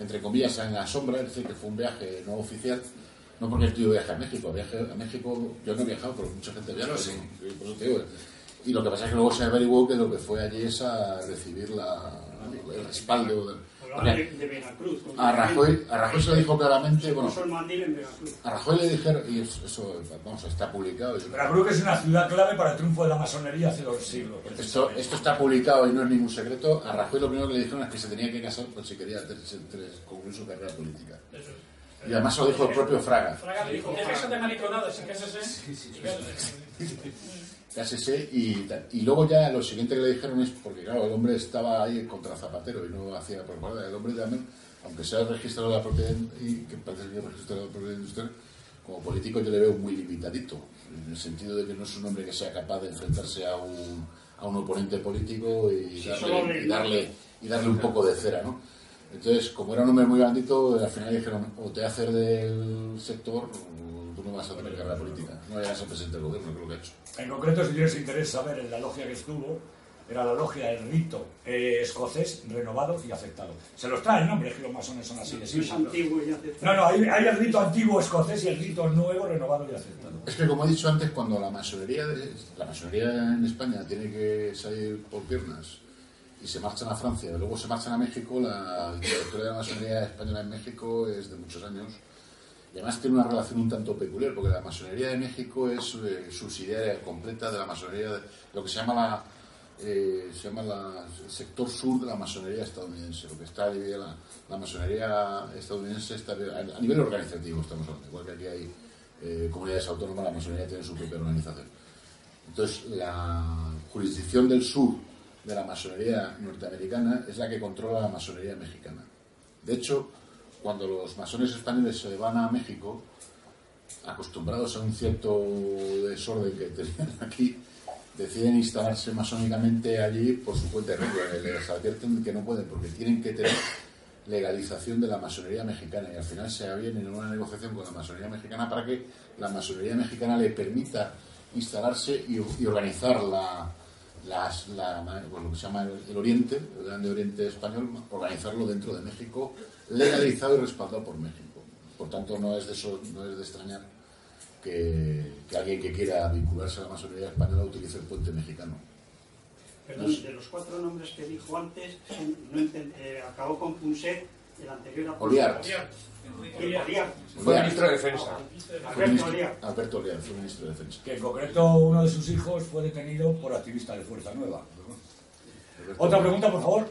entre comillas, en la sombra, es decir, que fue un viaje no oficial. No porque el tío viaje a México, viaje a México, yo no he viajado, pero mucha gente viaja. Sí. y por eso te digo, y lo que pasa es que luego se averiguó que lo que fue allí es a recibir la, el respaldo. del- de, Veracruz. con- a Rajoy, a Rajoy se lo dijo claramente, bueno, en a Rajoy le dijeron, y eso, eso, vamos, está publicado. Veracruz es una ciudad clave para el triunfo de la masonería hace dos siglos. Esto, esto está publicado y no es ningún secreto. A Rajoy lo primero que le dijeron es que se tenía que casar pues, si quería concluir su carrera política. Y además lo dijo el propio Fraga. Fraga le dijo, déjese de mariconadas y cásese. y y, tal. y luego ya lo siguiente que le dijeron es, porque claro, el hombre estaba ahí contra Zapatero y no hacía propaganda. El hombre también, aunque sea registrado de la propiedad, y que parece que es registrado de la propiedad industrial, como político yo le veo muy limitadito, en el sentido de que no es un hombre que sea capaz de enfrentarse a un, a un oponente político y, darle, y, darle, y darle un poco de cera, ¿no? Entonces, como era un hombre muy bandito, al final dijeron, o te haces del sector o no vas a tener carrera política. No vayas a ser presidente del gobierno, lo que ha hecho. En concreto, si tienes interés saber en la logia que estuvo, era la logia del rito eh, escocés renovado y aceptado. Se los trae el nombre, es que los masones son así de Es simples. antiguo y hace... No, no, hay, hay el rito antiguo escocés y el rito nuevo renovado y aceptado. Es que como he dicho antes, cuando la masonería, de- la masonería en España tiene que salir por piernas y se marchan a Francia y luego se marchan a México, la trayectoria de la masonería española en México es de muchos años. Además tiene una relación un tanto peculiar, porque la masonería de México es eh, subsidiaria completa de la masonería, de, lo que se llama la eh, el sector sur de la masonería estadounidense, lo que está dividida la, la masonería estadounidense está a nivel organizativo estamos hablando, igual que aquí hay eh, comunidades autónomas, la masonería tiene su propia organización. Entonces, la jurisdicción del sur de la masonería norteamericana es la que controla la masonería mexicana. De hecho, cuando los masones españoles se van a México, acostumbrados a un cierto desorden que tenían aquí, deciden instalarse masónicamente allí por su cuenta riesgo. Les advierten que no pueden porque tienen que tener legalización de la masonería mexicana y al final se avienen en una negociación con la masonería mexicana para que la masonería mexicana le permita instalarse y, organizar la, lo que se llama el, el Oriente, el Grande Oriente Español, organizarlo dentro de México, legalizado y respaldado por México. Por tanto, no es de, eso, no es de extrañar que, que alguien que quiera vincularse a la masonería española utilice el puente mexicano. Perdón, de los cuatro nombres que dijo antes, no eh, acabó con Punset, el anterior a Oliar. Fue ministro de Defensa. Alberto Oliar. Alberto Oliar, fue ministro de Defensa. Que en concreto uno de sus hijos fue detenido por activista de Fuerza Nueva. Otra pregunta, por favor.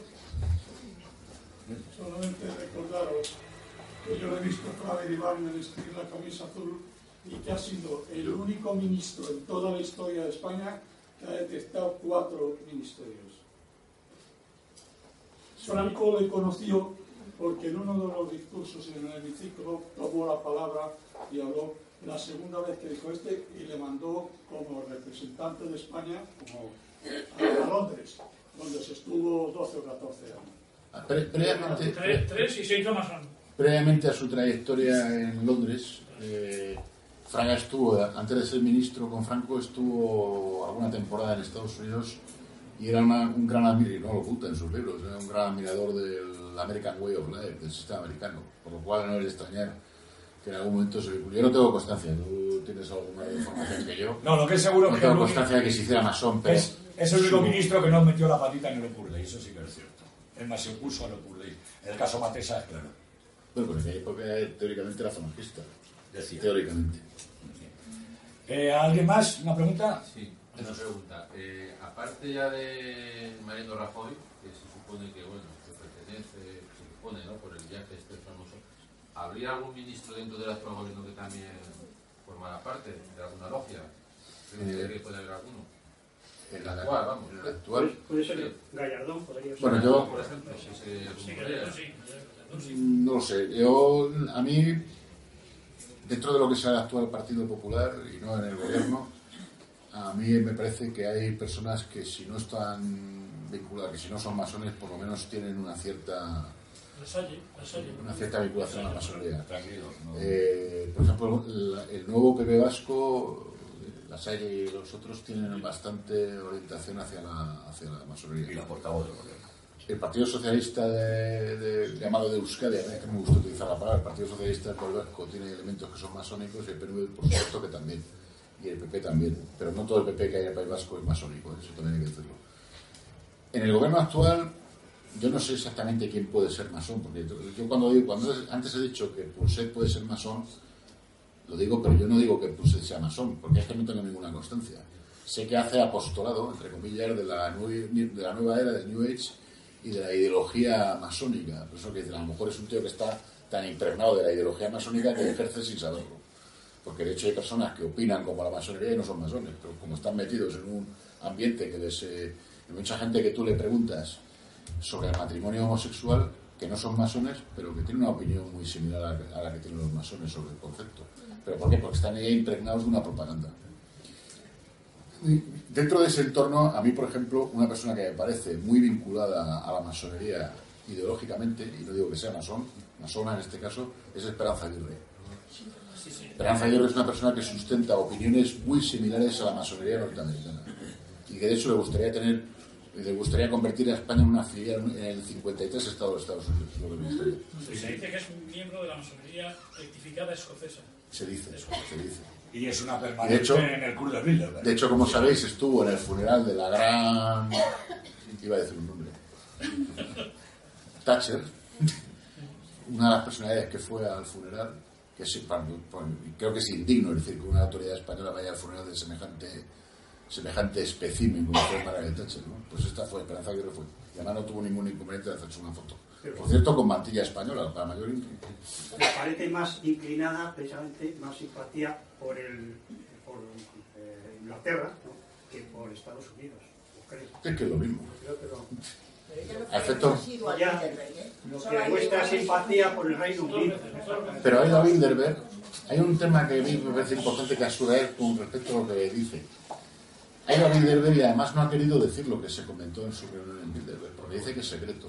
Solamente recordaros que yo he visto a Claver Iván vestir la camisa azul y que ha sido el único ministro en toda la historia de España que ha detectado cuatro ministerios. Franco le conoció porque en uno de los discursos en el hemiciclo tomó la palabra y habló la segunda vez que dijo este y le mandó como representante de España como a Londres, donde se estuvo 12 o 14 años. Pre- previamente, Tres, tres y se hizo masón. previamente a su trayectoria en Londres, eh, Fraga estuvo, antes de ser ministro con Franco, estuvo alguna temporada en Estados Unidos y era una- un gran admirador, no lo oculta en sus libros, era un gran admirador del American Way of Life, del sistema americano, por lo cual no es de extrañar que en algún momento se. Yo no tengo constancia, tú tienes alguna información que yo. No, lo que es seguro No es que el tengo constancia de que se hiciera masón, pero... es, es el único su- ministro que no metió la patita en el Dei, eso sí que es cierto. Él más se opuso al Opus Dei. En el caso Matesa es claro. Bueno, porque en aquella época teóricamente era falangista. Decía. Teóricamente. Eh, ¿Alguien más? ¿Una pregunta? Sí, una pregunta. Eh, aparte ya de Mariano Rajoy, que se supone que, bueno, que pertenece, se supone, ¿no?, por el viaje este famoso, ¿habría algún ministro dentro del actual gobierno que también formara parte de alguna logia? ¿Cree Eh, que puede haber alguno? En El actual, vamos. en el actual. puede ser Gallardón, podría ser. Bueno, yo- Por ejemplo. No lo sé. Yo, a mí, dentro de lo que sea el actual Partido Popular y no en el gobierno, a mí me parece que hay personas que si no están vinculadas, que si no son masones, por lo menos tienen una cierta La Salle, la Salle. una cierta vinculación a la masonería. Eh, por ejemplo, el nuevo PP vasco, la Salle y los otros tienen bastante orientación hacia la, hacia la masonería. Y la portavoz del gobierno. El Partido Socialista de, de- llamado de Euskadi, a mí es que me gusta utilizar la palabra, el Partido Socialista del País Vasco tiene elementos que son masónicos y el PNV por supuesto que también, y el PP también, pero no todo el PP que hay en el País Vasco es masónico, eso también hay que decirlo. En el gobierno actual, yo no sé exactamente quién puede ser masón, porque yo, yo cuando digo, cuando antes he dicho que Pulset puede ser masón, lo digo, pero yo no digo que Pulset sea masón, porque es que no tengo ninguna constancia. Sé que hace apostolado, entre comillas, de la, nueva era del New Age y de la ideología masónica. Por eso que a lo mejor es un tío que está tan impregnado de la ideología masónica que ejerce sin saberlo. Porque de hecho hay personas que opinan como la masonería y no son masones, pero como están metidos en un ambiente que les... eh, mucha gente que tú le preguntas sobre el matrimonio homosexual que no son masones, pero que tienen una opinión muy similar a la, a la que tienen los masones sobre el concepto. ¿Pero por qué? Porque están ahí impregnados de una propaganda. Dentro de ese entorno, a mí, por ejemplo, una persona que me parece muy vinculada a la masonería ideológicamente, y no digo que sea masón, masona en este caso, es Esperanza Aguirre. Esperanza Aguirre es una persona que sustenta opiniones muy similares a la masonería norteamericana y que de hecho le gustaría tener le gustaría convertir a España en una filial en el 53 estado de Estados Unidos lo que me. Se dice que es un miembro de la masonería rectificada escocesa. Se dice se dice Y es una de permanente hecho- en el Club de Bilderberg. de hecho como sabéis estuvo en el funeral de la gran iba a decir un nombre Thatcher una de las personalidades que fue al funeral que pa- creo que es indigno es decir que una autoridad española vaya al funeral de semejante semejante espécimen como fue Margaret Thatcher ¿no? pues esta fue Esperanza Aguirre fue y además no tuvo ningún inconveniente de hacerse una foto por cierto con mantilla española para mayor in- Me parece más inclinada, precisamente, más simpatía por, el, por eh, Inglaterra ¿no? que por Estados Unidos. es que es lo mismo Creo que lo- a efecto Ya, lo que demuestra simpatía por el Reino Unido. Pero ha ido a Bilderberg. Hay un tema que a mí me parece importante que subrayar con respecto a lo que dice. Ha ido a Bilderberg y además no ha querido decir lo que se comentó en su reunión en Bilderberg, porque dice que es secreto.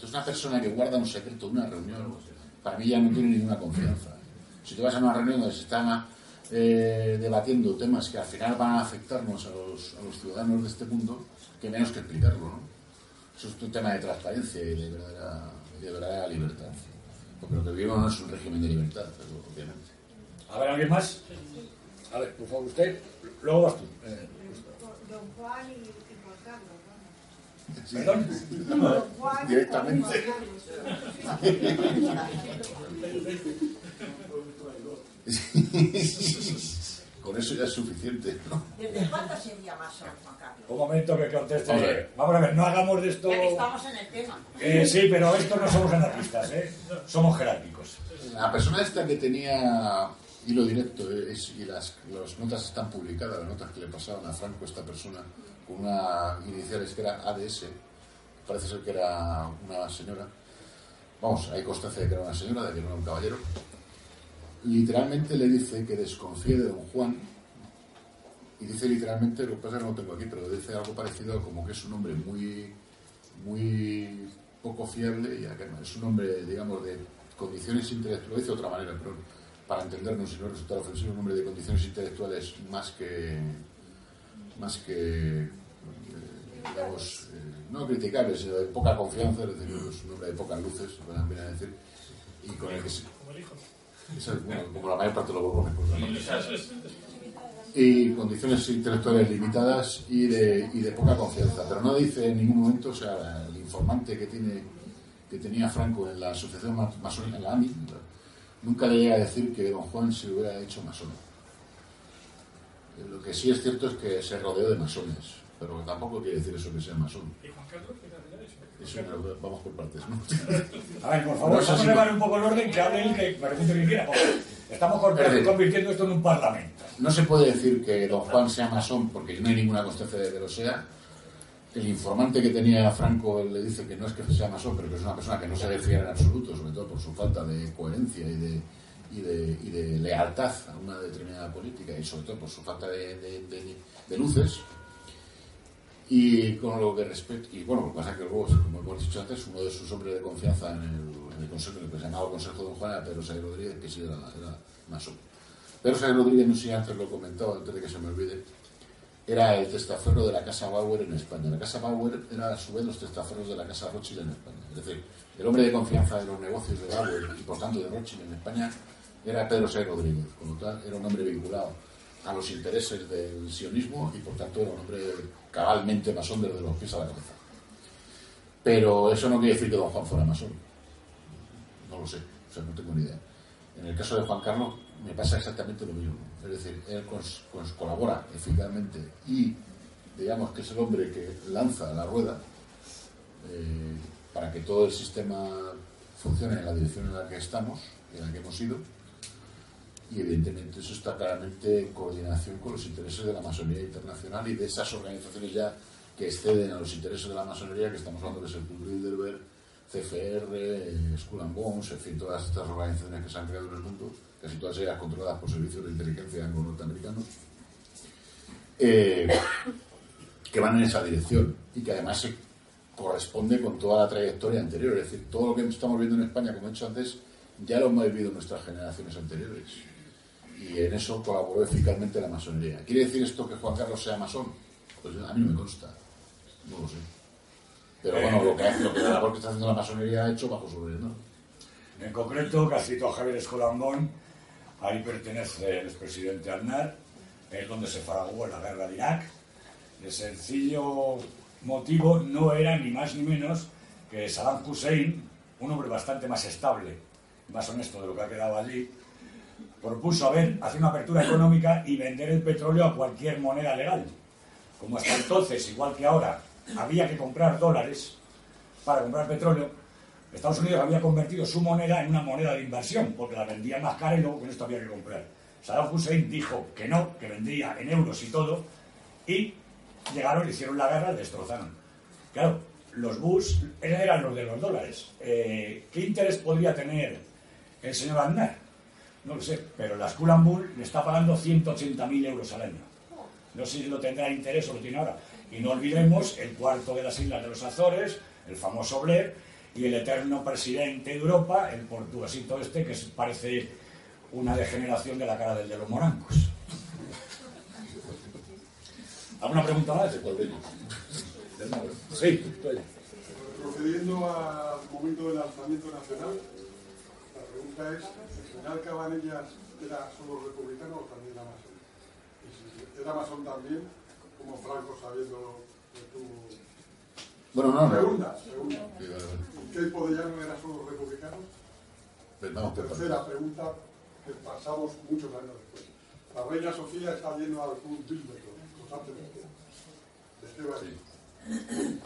Entonces, una persona que guarda un secreto de una reunión, para mí ya no tiene ninguna confianza. Si te vas a una reunión donde se están eh, debatiendo temas que al final van a afectarnos a los, a los ciudadanos de este mundo, que menos que explicarlo, ¿no? Eso es un tema de transparencia y de verdadera, de verdadera libertad. Porque lo que vivimos no es un régimen de libertad, pero obviamente. A ver, ¿alguien más? A ver, por favor, usted. Luego vas tú. Eh, Don Juan y, ¿Perdón? Directamente. Con eso ya es suficiente, ¿no? ¿Desde cuándo sería masón, Juan Carlos? Un momento que conteste. Hombre. Vamos a ver, no hagamos de esto. Ya que estamos en el tema. Eh, sí, pero esto no somos anarquistas, ¿eh? Somos jerárquicos. La persona esta que tenía hilo directo eh, es- y las, las notas están publicadas, las notas que le pasaban a Franco, esta persona, con una iniciales que era ADS, parece ser que era una señora. Vamos, hay constancia de que era una señora, de que no era un caballero. Literalmente le dice que desconfíe de don Juan y dice literalmente, lo que pasa es que no lo tengo aquí, pero dice algo parecido como que es un hombre muy, muy poco fiable y es un hombre, digamos, de condiciones intelectuales, lo dice de otra manera, pero para entendernos si no resultar ofensivo, un hombre de condiciones intelectuales más que, más que, digamos, eh, no criticables, sino de poca confianza, es decir, es un hombre de pocas luces, se pueden venir a decir, y con el que se, Como el hijo. es, bueno, como la mayor parte de los borbones, por. Y condiciones intelectuales limitadas y de, y de poca confianza. Pero no dice en ningún momento, o sea, el informante que tiene que tenía Franco en la asociación ma- masónica, la AMI, nunca le llega a decir que don Juan se hubiera hecho masón. Lo que sí es cierto es que se rodeó de masones, pero tampoco quiere decir eso que sea masón. ¿Y Juan Carlos qué eso? Eso vamos por partes, ¿no? A ver, por favor, No vamos si- a llevar un poco el orden, que hable él, que me pregunte quien quiera. porque Estamos convirtiendo esto en un parlamento. No se puede decir que don Juan sea masón porque no hay ninguna constancia de que lo sea. El informante que tenía Franco le dice que no es que sea masón, pero que es una persona que no se fiar en absoluto, sobre todo por su falta de coherencia y de, y de, y de lealtad a una determinada política y sobre todo por su falta de, de- de- de luces. Y con lo que respecta, y bueno, lo que pasa es que luego, como hemos dicho antes, uno de sus hombres de confianza en el, el consejo, en el que se llamaba Consejo de Don Juan, era Pedro Sáenz Rodríguez, que sí era, era masón. Pedro Sáenz Rodríguez, no sé si antes lo he comentado, antes de que se me olvide, era el testaferro de la Casa Bauer en España. La Casa Bauer era a su vez los testaferros de la Casa Rothschild en España. Es decir, el hombre de confianza de los negocios de Bauer y por tanto de Rothschild en España era Pedro Sáenz Rodríguez. Con tal, era un hombre vinculado a los intereses del sionismo y por tanto era un hombre cabalmente masón desde los pies a la cabeza. Pero eso no quiere decir que don Juan fuera masón. No lo sé, o sea, no tengo ni idea. En el caso de Juan Carlos me pasa exactamente lo mismo. Es decir, él colabora eficazmente y digamos que es el hombre que lanza la rueda eh, para que todo el sistema funcione en la dirección en la que estamos en la que hemos ido. Y evidentemente eso está claramente en coordinación con los intereses de la masonería internacional y de esas organizaciones ya que exceden a los intereses de la masonería, que estamos hablando es el Club CFR, Skull and Bones, en fin, todas estas organizaciones que se han creado en el mundo, casi todas ellas controladas por servicios de inteligencia anglo-norteamericanos, eh, que van en esa dirección y que además se corresponde con toda la trayectoria anterior. Es decir, todo lo que estamos viendo en España, como he dicho antes, ya lo hemos vivido nuestras generaciones anteriores. Y en eso colaboró eficazmente la masonería. ¿Quiere decir esto que Juan Carlos sea masón? Pues a mí no me consta. No lo sé. Pero bueno, lo que, lo que la labor que está haciendo la masonería ha hecho bajo su gobierno. En concreto, Casito a Javier Escolambón, ahí pertenece el expresidente Aznar, es donde se fraguó la guerra de Irak. El sencillo motivo no era ni más ni menos que Saddam Hussein, un hombre bastante más estable, más honesto de lo que ha quedado allí, propuso a ver, hacer una apertura económica y vender el petróleo a cualquier moneda legal. Como hasta entonces, igual que ahora, había que comprar dólares para comprar petróleo, Estados Unidos había convertido su moneda en una moneda de inversión, porque la vendía más cara y luego con esto había que comprar. Saddam Hussein dijo que no, que vendría en euros y todo, y llegaron, hicieron la guerra destrozaron. Claro, los Bush eran los de los dólares. Eh, ¿Qué interés podría tener el señor Aznar? No lo sé, pero la and Bull le está pagando 180.000 euros al año. No sé si lo tendrá interés o lo tiene ahora. Y no olvidemos el cuarto de las Islas de los Azores, el famoso Blair, y el eterno presidente de Europa, el portuguesito este, que parece una degeneración de la cara del de los morancos. ¿Alguna pregunta más? Sí, Procediendo al momento del lanzamiento nacional, la pregunta es, ¿el general Cabanellas era solo republicano o también era masón? Y si era masón también, como Franco sabiendo que tuvo... Bueno, no, no. Segunda, segunda. ¿Qué Podellano era solo republicano? Pues vamos, Tercera pregunta, que pasamos muchos años después. La reina Sofía está yendo al club Wimbledon, constantemente. ¿De qué va Sí.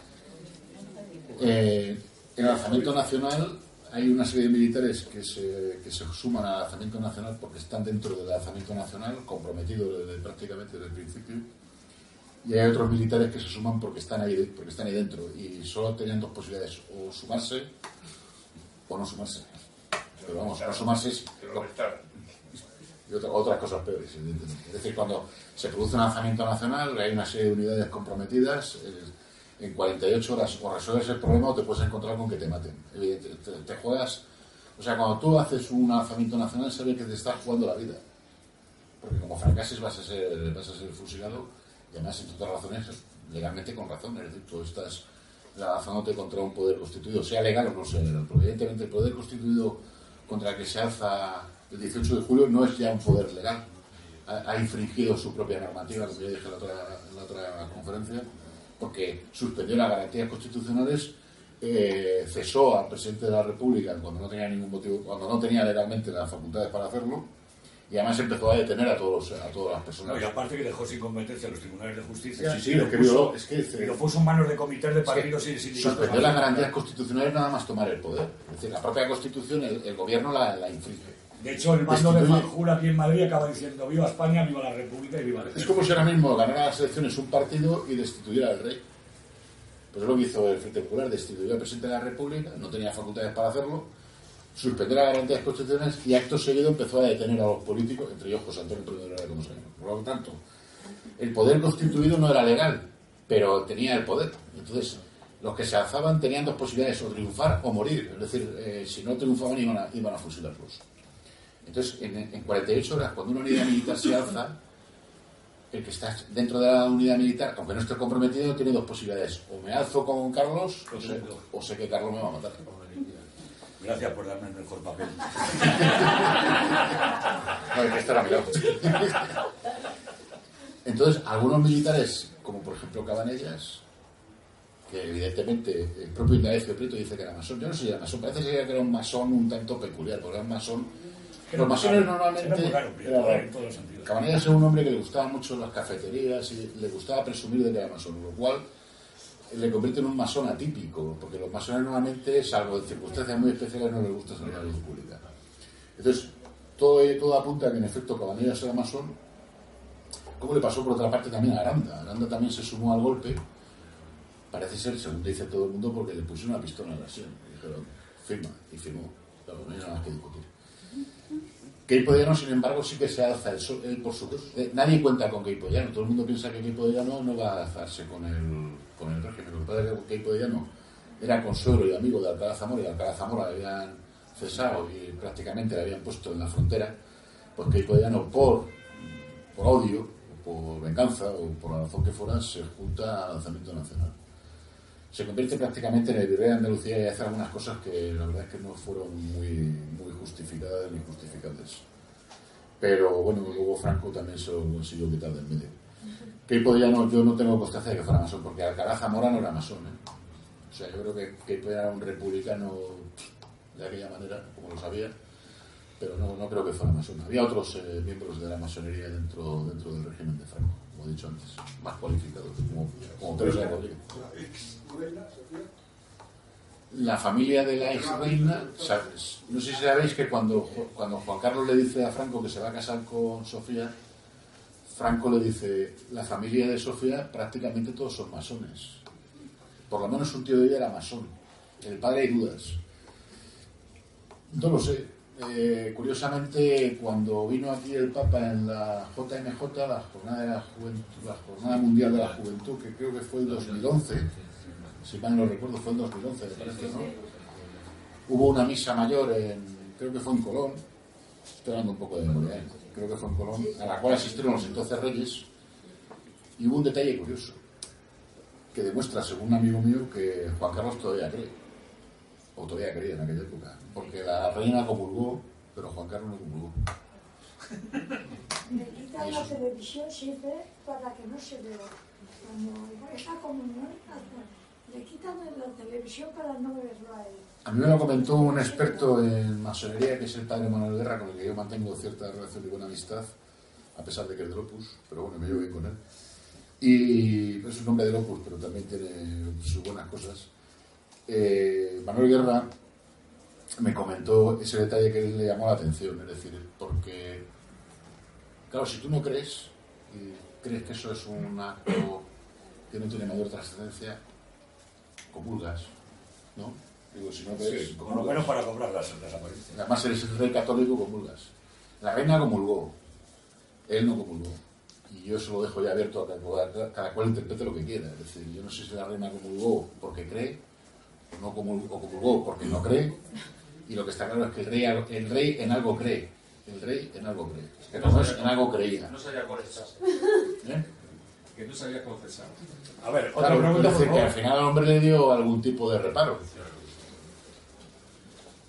Eh, el alzamiento nacional hay una serie de militares que se, que se suman al alzamiento nacional porque están dentro del alzamiento nacional, comprometidos desde, prácticamente desde el principio. Y hay otros militares que se suman porque están ahí, porque están ahí dentro. Y solo tenían dos posibilidades, o sumarse o no sumarse. Pero vamos, no sumarse es... Y otra- otras cosas peores, evidentemente. Es decir, cuando se produce un lanzamiento nacional, hay una serie de unidades comprometidas, eh, en 48 horas o resuelves el problema o te puedes encontrar con que te maten. Te, te juegas... O sea, cuando tú haces un lanzamiento nacional, sabes que te estás jugando la vida. Porque como fracases vas a ser, vas a ser fusilado y además, entre otras razones, legalmente con razón. Es decir, tú estás lanzándote contra un poder constituido, sea legal o no sea legal. Porque evidentemente el poder constituido contra el que se alza el 18 de julio no es ya un poder legal. Ha, infringido su propia normativa, como ya dije la otra, en la otra conferencia, porque suspendió las garantías constitucionales, eh, cesó al presidente de la República cuando no tenía ningún motivo, cuando no tenía legalmente las facultades para hacerlo, y además empezó a detener a todos a todas las personas. No, y aparte que dejó sin competencia a los tribunales de justicia Sí, sí, lo lo que puso, violó, es que- lo puso en manos de comités de partidos y sindicatos. Suspendió las garantías constitucionales nada más tomar el poder. Es decir, la propia Constitución, el, el gobierno la, la infringe. De hecho, el mando de Fanjul aquí en Madrid acaba diciendo viva España, viva la República y viva el Es como si ahora mismo ganara las elecciones un partido y destituyera al rey. Pues es lo que hizo el Frente Popular, destituyó al presidente de la República, no tenía facultades para hacerlo, suspendió las garantías constitucionales y acto seguido empezó a detener a los políticos, entre ellos José Antonio Primo de sabemos. Por lo tanto, el poder constituido no era legal, pero tenía el poder. Entonces, los que se alzaban tenían dos posibilidades, o triunfar o morir. Es decir, eh, si no triunfaban iban a, iban a fusilarlos. Entonces, en, en 48 horas, cuando una unidad militar se alza, el que está dentro de la unidad militar, aunque no esté comprometido, tiene dos posibilidades. O me alzo con Carlos, o sé, o sé que Carlos me va a matar. Gracias por darme el mejor papel. No, el que está a mi lado. Entonces, algunos militares, como por ejemplo Cabanellas, que evidentemente el propio Indalecio Prieto dice que era masón. Yo no sé si era masón, parece que era un masón un tanto peculiar, porque era un masón. Los masones normalmente. Prieto, era un hombre que le gustaba mucho las cafeterías y le gustaba presumir de que era masón, lo cual le convierte en un masón atípico, porque los masones normalmente, salvo en circunstancias muy especiales, no les gusta salir a la luz pública. Entonces, todo, todo apunta a que en efecto Cabanellas era masón, como le pasó por otra parte también a Aranda. Aranda también se sumó al golpe Parece ser, según dice todo el mundo, porque le pusieron una pistola en la sien. Y dijeron, firma, y firmó. Claro, no hay nada más que discutir. Keipo Diano, sin embargo, sí que se alza por su... eh, nadie cuenta con Keipo Diano. Todo el mundo piensa que Keipo Diano no va a alzarse con el, con el régimen. Lo que pasa es que Keipo Diano era consuelo y amigo de Alcalá Zamora y Alcalá Zamora le habían cesado y prácticamente le habían puesto en la frontera. Pues Keipo Diano, por, por odio, por venganza o por la razón que fuera, se junta al lanzamiento nacional. Se convierte prácticamente en el virrey de Andalucía y hace algunas cosas que la verdad es que no fueron muy, muy justificadas ni justificables. Pero bueno, luego Franco también se lo consiguió quitar del medio. Keipo ya no, yo no tengo constancia de que fuera masón, porque Alcalá Zamora no era masón. ¿eh? O sea, yo creo que Keipo era un republicano de aquella manera, como lo sabía, pero no, no creo que fuera masón. Había otros eh, miembros de la masonería dentro, dentro del régimen de Franco, como he dicho antes, más cualificados, como, como Teresa Rodríguez. La familia de la ex reina, ¿sabes? no sé si sabéis que cuando, cuando Juan Carlos le dice a Franco que se va a casar con Sofía, Franco le dice, la familia de Sofía prácticamente todos son masones. Por lo menos un tío de ella era masón. El padre hay dudas. No lo sé. Eh, curiosamente, cuando vino aquí el Papa en la JMJ, la Jornada, de la, Juventud, la Jornada Mundial de la Juventud, que creo que fue el 2011, si mal no recuerdo, fue en 2011, me parece, ¿no? Hubo una misa mayor, en, creo que fue en Colón, estoy dando un poco de memoria, ¿eh? creo que fue en Colón, a la cual asistieron los entonces reyes, y hubo un detalle curioso, que demuestra, según un amigo mío, que Juan Carlos todavía cree, o todavía creía en aquella época, porque la reina comulgó, pero Juan Carlos no comulgó. Le quitan la televisión siempre para que no se vea. Cuando esa comunión, hasta- le quitan la televisión para no verlo a él. A mí me lo comentó un experto en masonería, que es el padre Manuel Guerra, con el que yo mantengo cierta relación de buena amistad, a pesar de que es del Opus, pero bueno, me llevo bien con él. Y es un hombre del Opus, pero también tiene sus buenas cosas. Eh, Manuel Guerra me comentó ese detalle que le llamó la atención, es decir, porque, claro, si tú no crees, y crees que eso es un acto que no tiene mayor trascendencia, comulgas, ¿no? Digo, si no crees, Sí, por lo menos para cobrar las, las apariencias. Además eres el rey católico, comulgas. La reina comulgó, él no comulgó. Y yo se lo dejo ya abierto a cada, cada cual interprete lo que quiera. Es decir, yo no sé si la reina comulgó porque cree, o no comulgó, o comulgó porque no cree. Y lo que está claro es que el rey, el rey en algo cree. El rey en algo cree. Que no es en algo creía. No sabía confesarse. ¿Eh? Que no sabía confesar. A ver, otra Claro, pregunta, por que al final el hombre le dio algún tipo de reparo.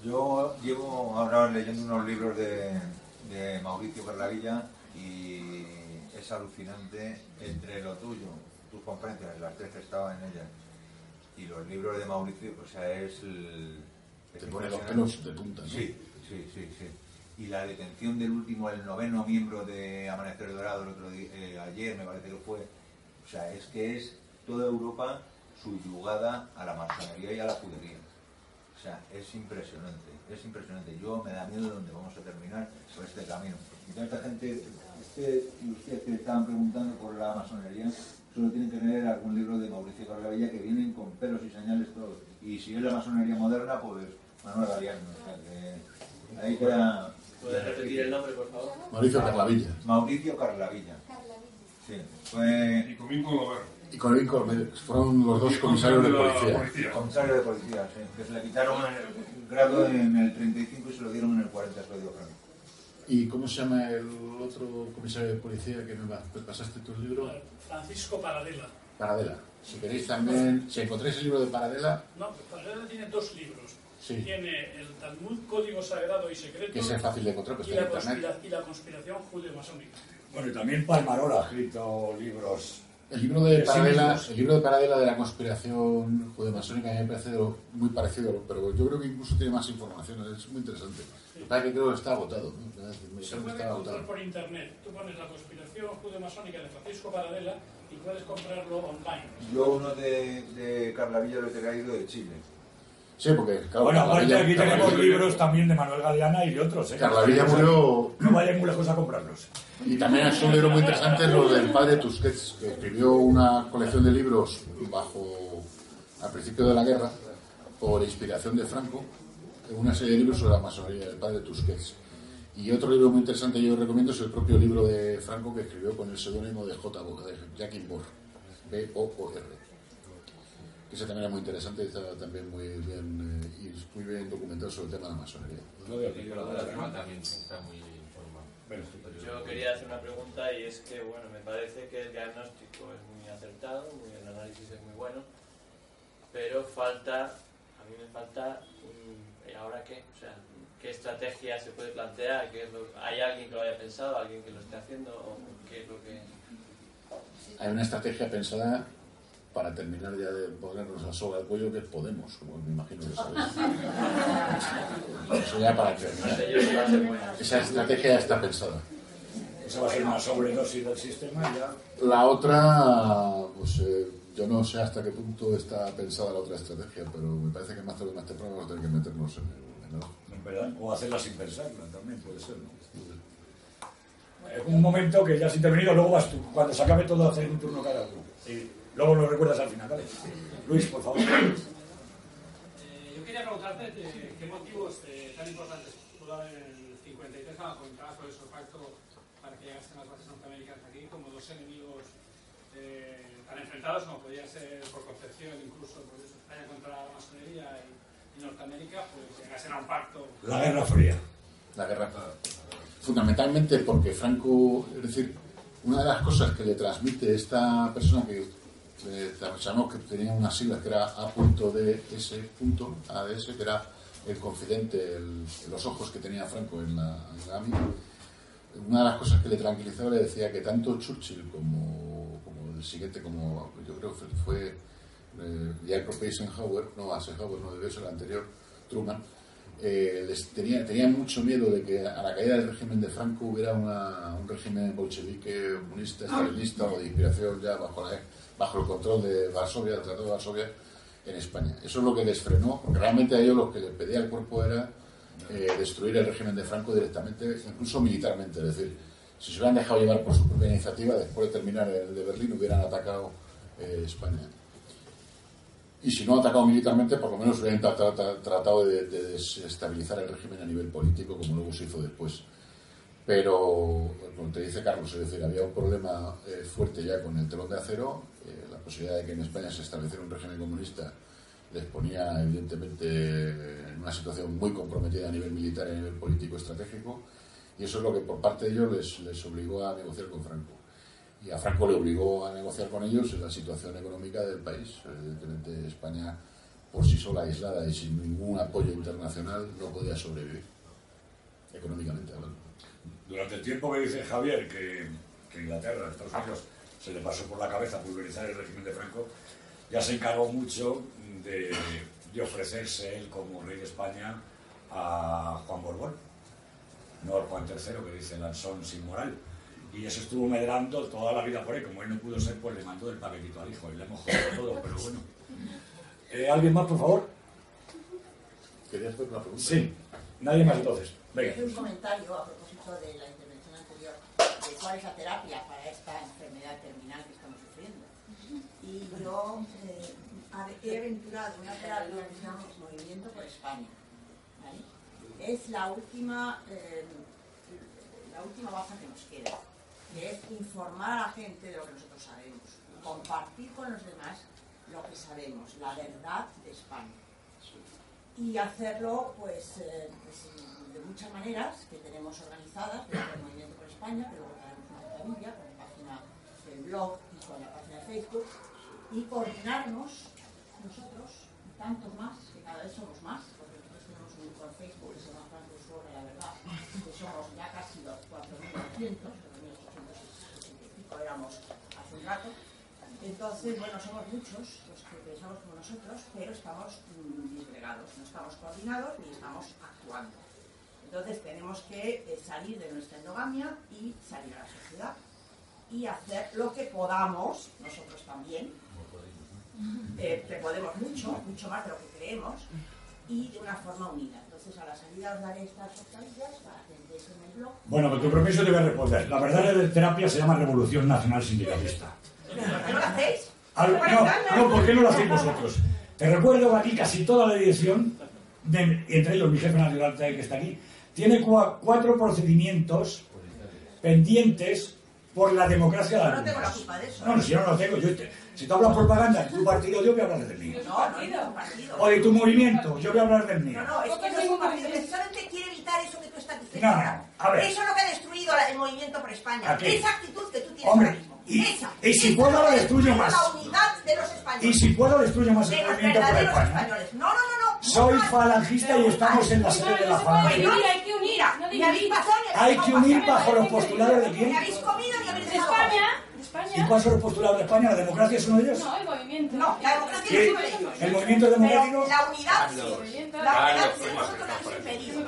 Yo llevo ahora leyendo unos libros de, de Mauricio Carlavilla y es alucinante entre lo tuyo, tus conferencias, las tres que estaban en ellas, y los libros de Mauricio, o sea, es el... Te pone los pelos de punta. ¿no? Sí, sí, sí, sí. Y la detención del último, el noveno miembro de Amanecer Dorado, el otro día, eh, ayer me parece que fue, o sea, es que es toda Europa subyugada a la masonería y a la judería. O sea, es impresionante, es impresionante. Yo me da miedo de dónde vamos a terminar por este camino. Y toda esta gente, este, ustedes que estaban preguntando por la masonería, solo tienen que leer algún libro de Mauricio Carlavilla que vienen con pelos y señales todos. Y si es la masonería moderna, pues Manuel Galeano. O sea, que ahí queda... ¿Puedes repetir el nombre, por favor? Mauricio Carlavilla. Mauricio Carlavilla. Sí, fue Y conmigo lo ver. Y con el Cormel, fueron los dos comisarios de policía. comisario de policía, sí, que se le quitaron el grado en el 35 y se lo dieron en el 40, se lo dio Franco. ¿Y cómo se llama el otro comisario de policía que me va- pasaste tu libro? Francisco Paradela. Paradela. Si queréis también, si encontráis el libro de Paradela, No, Paradela tiene dos libros. Sí. Tiene el Talmud Código Sagrado y Secreto que es fácil de encontrar, pues y, la conspira- y la conspiración judeo-masónica. Bueno, y también Palmarola ha escrito libros. El libro de sí Paradela, mismos. el libro de Paradela de la conspiración judemasónica a mí me parece muy parecido, pero yo creo que incluso tiene más información, es muy interesante. Lo que que creo que está agotado, ¿no? Se puede encontrar agotado. por internet. Tú pones la conspiración judeo-masónica de Francisco Paradela y puedes comprarlo online. Yo uno de, de Carlavilla lo he traído de Chile. Sí, porque claro, bueno, aparte Carlavilla- aquí tenemos libros también de Manuel Galeana y de otros. ¿eh? Carlavilla murió No vayan muy lejos a comprarlos. Y también es un libro muy interesante lo del padre Tusquets, que escribió una colección de libros bajo al principio de la guerra, por inspiración de Franco, una serie de libros sobre la masonería, el padre Tusquets. Y otro libro muy interesante que yo recomiendo es el propio libro de Franco que escribió con el seudónimo de J. Bo- de Bohr, B-O-O-R. Que ese también es muy interesante y está también muy bien, eh, y muy bien documentado sobre el tema de la masonería. Y con la de la firma también está muy informado. Yo quería hacer una pregunta y es que, bueno, me parece que el diagnóstico es muy acertado, muy, el análisis es muy bueno, pero falta, a mí me falta, un, ¿y ahora qué? O sea, ¿qué estrategia se puede plantear? ¿Qué es lo- ¿Hay alguien que lo haya pensado, alguien que lo esté haciendo? ¿O qué es lo que...? Hay una estrategia pensada para terminar ya de ponernos la soga al cuello que es Podemos, como me imagino que sabéis. Eso ya para terminar. Esa estrategia ya está pensada. Esa va a ser una sobredosis del sistema ya. La otra, pues eh, yo no sé hasta qué punto está pensada la otra estrategia, pero me parece que más tarde o más temprano vamos a tener que meternos en el, en el ojo. En verdad, o hacerla sin pensarla también puede ser, ¿no? Es un momento que ya has intervenido, luego vas tú. Cuando se acabe todo, hacer un turno cada uno. Y luego lo recuerdas al final, ¿vale? Luis, por favor. Eh, yo quería preguntarte eh, qué motivos eh, tan importantes pudo haber en el 53 cuando comentabas sobre su pacto para que llegasen las bases norteamericanas aquí como dos enemigos eh, tan enfrentados como podía ser por concepción incluso por eso España contra la masonería y, y Norteamérica pues llegasen a un pacto La Guerra Fría. La guerra. Fundamentalmente porque Franco, es decir, una de las cosas que le transmite esta persona que sabemos que tenía unas siglas que era A.DS, ADS, que era el confidente, los ojos que tenía Franco en la, en AMI, una de las cosas que le tranquilizaba le decía que tanto Churchill como, el siguiente, como yo creo que fue eh, propio Eisenhower, no Eisenhower, no debió ser el anterior, Truman, eh, les tenía, tenían mucho miedo de que a la caída del régimen de Franco hubiera una- un régimen bolchevique, comunista, estalinista o de inspiración ya bajo, la- bajo el control de Varsovia, del Tratado de Varsovia, en España. Eso es lo que les frenó, porque realmente a ellos lo que les pedía el cuerpo era eh, destruir el régimen de Franco directamente, incluso militarmente. Es decir, si se hubieran dejado llevar por su propia iniciativa, después de terminar el de Berlín hubieran atacado eh, España. Y si no atacado militarmente, por lo menos hubieran tratado, tra- tratado de, de desestabilizar el régimen a nivel político, como luego se hizo después. Pero, como te dice Carlos, es decir, había un problema eh, fuerte ya con el telón de acero, posibilidad de que en España se estableciera un régimen comunista les ponía evidentemente en una situación muy comprometida a nivel militar y a nivel político estratégico, y eso es lo que por parte de ellos les, les obligó a negociar con Franco. Y a Franco le obligó a negociar con ellos en la situación económica del país. Evidentemente España, por sí sola, aislada y sin ningún apoyo internacional, no podía sobrevivir, económicamente hablando. Durante el tiempo que dice Javier que, que Inglaterra, Estados Unidos, se le pasó por la cabeza pulverizar el régimen de Franco, ya se encargó mucho de, de ofrecerse él como rey de España a Juan Borbón, no al Juan III, que dice Lanzón sin moral. Y eso estuvo medrando toda la vida por él. Como él no pudo ser, pues le mandó el paquetito al hijo y le hemos jodido todo, pero bueno. Eh, ¿Alguien más, por favor? ¿Querías hacer una pregunta? Sí. Nadie más entonces. Venga. Un comentario a propósito de la cuál es la terapia para esta enfermedad terminal que estamos sufriendo. Y yo eh, he aventurado una terapia que se llama Movimiento por España. ¿vale? Es la última, eh, la última baza que nos queda, que es informar a la gente de lo que nosotros sabemos, compartir con los demás lo que sabemos, la verdad de España y hacerlo pues, eh, pues, de muchas maneras que tenemos organizadas desde el Movimiento por España, que con la página del blog y con la página de Facebook, y coordinarnos nosotros, y tantos más, que cada vez somos más, porque nosotros tenemos un grupo en Facebook que se llama Franco sobre la verdad, que somos ya casi los 4.900, 4.885 éramos hace un rato, entonces, bueno, somos muchos los que pensamos como nosotros, pero estamos disgregados, no estamos coordinados ni estamos actuando. Entonces tenemos que eh, salir de nuestra endogamia y salir a la sociedad y hacer lo que podamos, nosotros también, eh, que podemos mucho, mucho más de lo que creemos, y de una forma unida. Entonces a la salida os daré estas octavillas para que en el blog. Bueno, con tu permiso te voy a responder. La verdadera terapia se llama Revolución Nacional Sindicalista. ¿Por qué no lo hacéis? Al- no, no, ¿por qué no lo hacéis vosotros? Te recuerdo que aquí casi toda la dirección, de- entre ellos mi jefe nacional que está aquí, tiene cua- cuatro procedimientos pendientes por la democracia de las no tengo la culpa de eso. No, no, si yo no lo tengo. Yo te- si tú hablas propaganda de tu partido, yo voy a hablar del mío. No, no es un partido. O de tu movimiento, yo voy a hablar del mío. No, no, es que no es un partido. Precisamente quiere evitar eso que tú estás diciendo. No, a ver. Eso es lo que ha destruido la- el movimiento por España. Esa actitud que tú tienes Hombre, ahora mismo. Y- Esa. y si Esa puedo, la destruyo más. La unidad de los españoles. Y si puedo, destruyo más de el movimiento por España. españoles. No, no, no, no. Soy falangista y estamos en la sede de la falange. no, hay que unir. Hay que unir bajo los postulados de quién. Habéis comido ni habéis España. ¿Y cuáles son los postulados de España? ¿La democracia es uno de ellos? No, el movimiento. No, la democracia es uno de ellos. ¿El movimiento democrático? La unidad sí. La unidad sí, la impedido.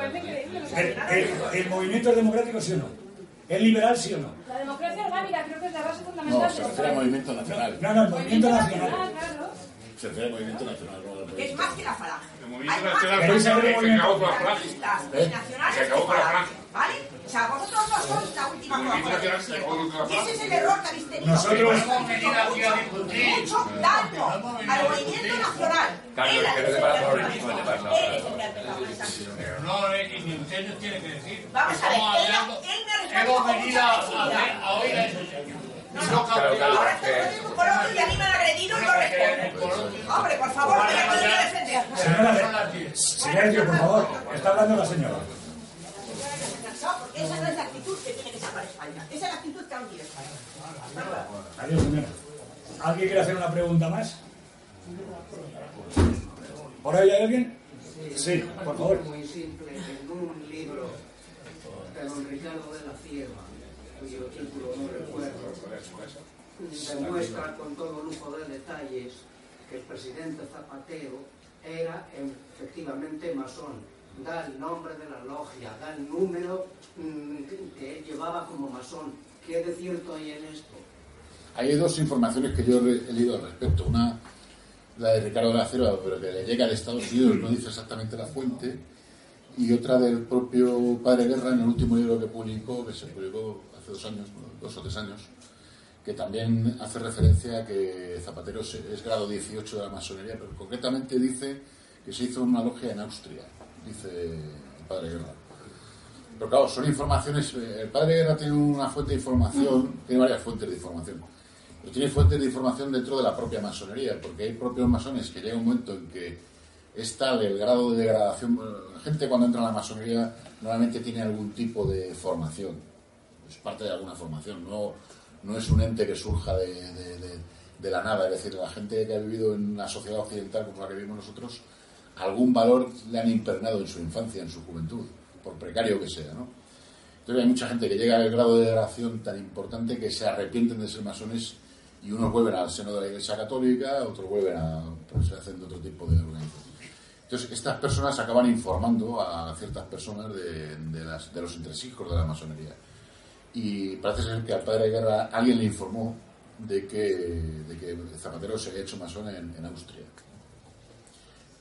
¿El, el- el movimiento democrático, sí o no? ¿Es liberal, sí o no? La democracia orgánica creo que es la base No, fundamental se de refiere al movimiento nacional. No, no, el movimiento nacional. claro. Se refiere al movimiento nacional. no es más que la falange. El movimiento nacional ¿Queréis saber el se acabó con la falange. ¿Eh? Se acabó con la falange. ¿Vale? O sea, vosotros no sois la última El movimiento Coca-Cola nacional se acabó con la Y ese es el error que habéis tenido. Nosotros- hecho mucho, mucho daño al movimiento nacional. Carlos, no es te el pasa el empezado mismo, te esto. pasa. Él es el que no, usted nos tiene que decir. Vamos a ver, él, me ha respondido Hemos venido a oír a ese señor. No, no, no ahora estoy con un coloquio y a mí me han agredido y yo respondo. Hombre, por favor, no me podría defender. Señora, silencio, por favor. Está hablando la señora. No, porque esa no es la actitud que tiene que sacar España. Esa es la actitud que ha hundido España. Adiós, señora. ¿Alguien quiere hacer una pregunta más? ¿Por ahí hay alguien? Sí, por favor. Muy simple, en un libro de don Ricardo de la Cierva, cuyo título no recuerdo, demuestra con todo lujo de detalles que el presidente Zapatero era efectivamente masón. Da el nombre de la logia, da el número mm, que él llevaba como masón. ¿Qué de cierto hay en esto? Hay dos informaciones que yo he leído al respecto. Una, la de Ricardo de la Cierva, pero que le llega de Estados Unidos, no dice exactamente la fuente. Y otra del propio Padre Guerra en el último libro que publicó, que se publicó dos años, dos o tres años, que también hace referencia a que Zapatero es, grado 18 de la masonería, pero concretamente dice que se hizo una logia en Austria, dice el Padre Guerra. Pero claro, son informaciones. eh, El padre Guerra tiene una fuente de información, tiene varias fuentes de información, pero tiene fuentes de información dentro de la propia masonería, porque hay propios masones que llega un momento en que es tal el grado de degradación. La gente cuando entra en la masonería normalmente tiene algún tipo de formación, es parte de alguna formación, no, no es un ente que surja de, de- la nada, es decir, la gente que ha vivido en una sociedad occidental como la que vivimos nosotros, algún valor le han impregnado en su infancia, en su juventud, por precario que sea, ¿no? Entonces hay mucha gente que llega al grado de degradación tan importante que se arrepienten de ser masones y unos vuelven al seno de la Iglesia Católica, otros vuelven a, pues, hacen otro tipo de organización. Entonces estas personas acaban informando a ciertas personas de, de las- de los entresijos de la masonería. Y parece ser que al padre de guerra alguien le informó de que, de que Zapatero se había hecho masón en, Austria.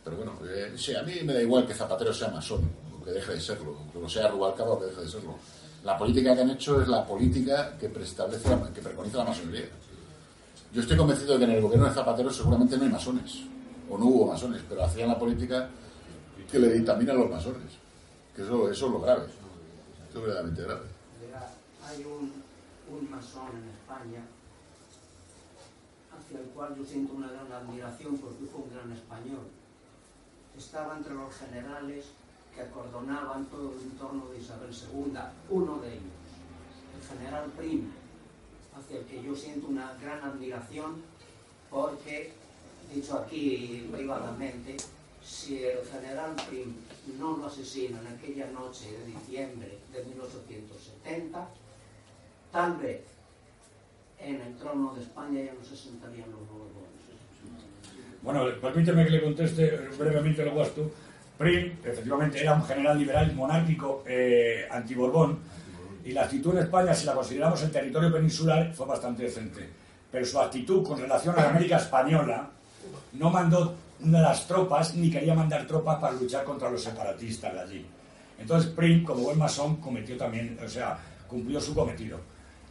Pero bueno, eh, sí, a mí me da igual que Zapatero sea masón, o que deje de serlo, o que lo sea Rubalcaba o que deje de serlo. La política que han hecho es la política que preestablece, que preconiza la masonería. Yo estoy convencido de que en el gobierno de Zapatero seguramente no hay masones, o no hubo masones, pero hacían la política que le dictamina a los masones. Que eso, eso es lo grave. Eso es verdaderamente grave. Hay un, un masón en España hacia el cual yo siento una gran admiración porque fue un gran español. Estaba entre los generales que acordonaban todo el entorno de Isabel II, uno de ellos, el general Prim, hacia el que yo siento una gran admiración porque, dicho aquí privadamente, si el general Prim no lo asesina en aquella noche de diciembre de 1870, tal vez en el trono de España ya no se sentarían los Borbones. Bueno, permíteme que le conteste brevemente lo guasto. Prim, efectivamente, era un general liberal monárquico eh, antiborbón y la actitud en España, si la consideramos en territorio peninsular, fue bastante decente. Pero su actitud con relación a la América española no mandó las tropas ni quería mandar tropas para luchar contra los separatistas de allí. Entonces Prim, como buen masón, cometió también, o sea, cumplió su cometido.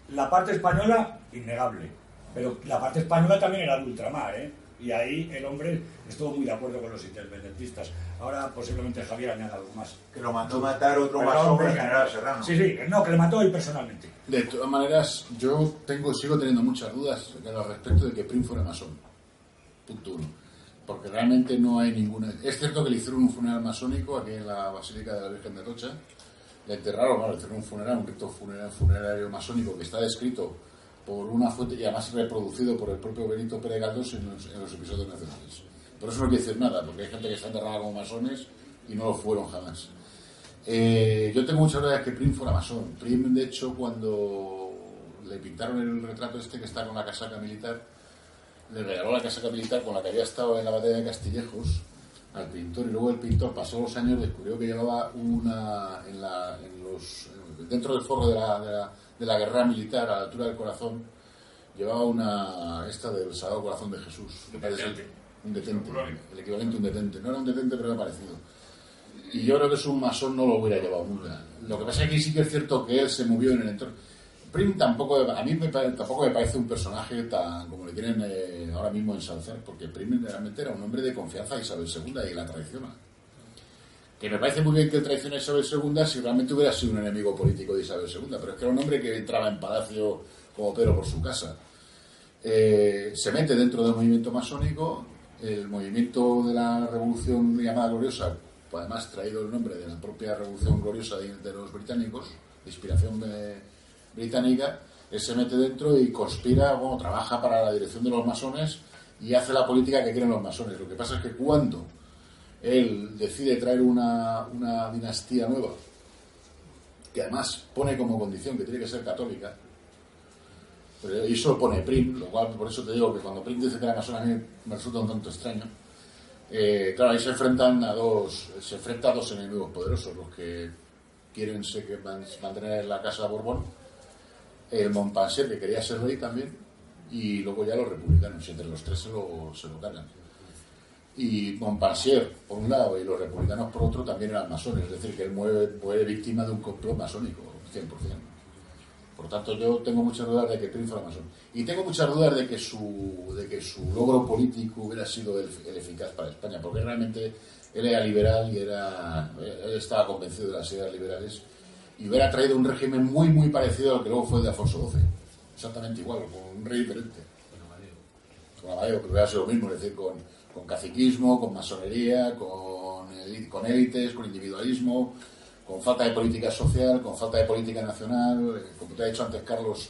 La parte española, innegable. Pero la parte española también era de ultramar, ¿eh? Y ahí el hombre estuvo muy de acuerdo con los independentistas. Ahora posiblemente Javier añada algo más. Que lo mandó matar otro venga. general Serrano. Sí, sí, no, que le mató él personalmente. De todas maneras, yo tengo, sigo teniendo muchas dudas al respecto de que Prim fuera masón. Punto uno. Porque realmente no hay ninguna. Es cierto que le hicieron un funeral masónico aquí en la Basílica de la Virgen de Atocha. Le enterraron, bueno, le hicieron un funeral, un rito funeral, funerario masónico que está descrito por una fuente y además reproducido por el propio Benito Pérez Galdós en los, episodios nacionales. Pero eso no quiere decir nada, porque hay gente que está enterrada como masones y no lo fueron jamás. Eh, yo tengo muchas dudas que Prim fuera masón. Prim, de hecho, cuando le pintaron el retrato este que está con la casaca militar, le regaló la casaca militar con la que había estado en la batalla de Castillejos al pintor. Y luego el pintor pasó los años descubrió que llevaba una en, la, en los dentro del forro de la, de la, de la guerra militar a la altura del corazón llevaba una esta del Sagrado Corazón de Jesús. Parece detente. un detente. El equivalente a un detente. No era un detente pero era parecido. Y yo creo que es un masón no lo hubiera llevado nunca. Lo que pasa es que sí que es cierto que él se movió en el entorno Prim tampoco, a mí tampoco me parece un personaje tan como le quieren eh, ahora mismo ensalzar, porque Prim realmente era un hombre de confianza de Isabel II y la traiciona. Que me parece muy bien que traicione a Isabel II si realmente hubiera sido un enemigo político de Isabel II, pero es que era un hombre que entraba en palacio como Pedro por su casa. Eh, se mete dentro del movimiento masónico, el movimiento de la Revolución llamada Gloriosa, pues además traído el nombre de la propia Revolución Gloriosa de, de los británicos, de inspiración de- británica, él se mete dentro y conspira, bueno, trabaja para la dirección de los masones y hace la política que quieren los masones. Lo que pasa es que cuando él decide traer una, una dinastía nueva, que además pone como condición que tiene que ser católica, y eso lo pone Prim, lo cual por eso te digo que cuando Prim dice que era masón a mí me resulta un tanto extraño. Eh, claro, ahí se enfrentan a dos, se enfrenta dos enemigos poderosos, los que quieren que man- mantener la casa Borbón, el Montpensier que quería ser rey también, y luego ya los republicanos, entre los tres se lo, se lo cargan. Y Montpensier, por un lado, y los republicanos por otro, también eran masones, es decir, que él muere, muere víctima de un complot masónico, 100%. Por tanto, yo tengo muchas dudas de que Prim fuera masón. Y tengo muchas dudas de que su, de que su logro político hubiera sido el, el eficaz para España, porque realmente él era liberal y era, él estaba convencido de las ideas liberales y hubiera traído un régimen muy, muy parecido al que luego fue el de Alfonso XII. Exactamente igual, con un rey diferente. Con Amadeo, que hubiera sido lo mismo, es decir, con, con caciquismo, con masonería, con, con élites, con individualismo, con falta de política social, con falta de política nacional. Eh, Como te ha dicho antes Carlos,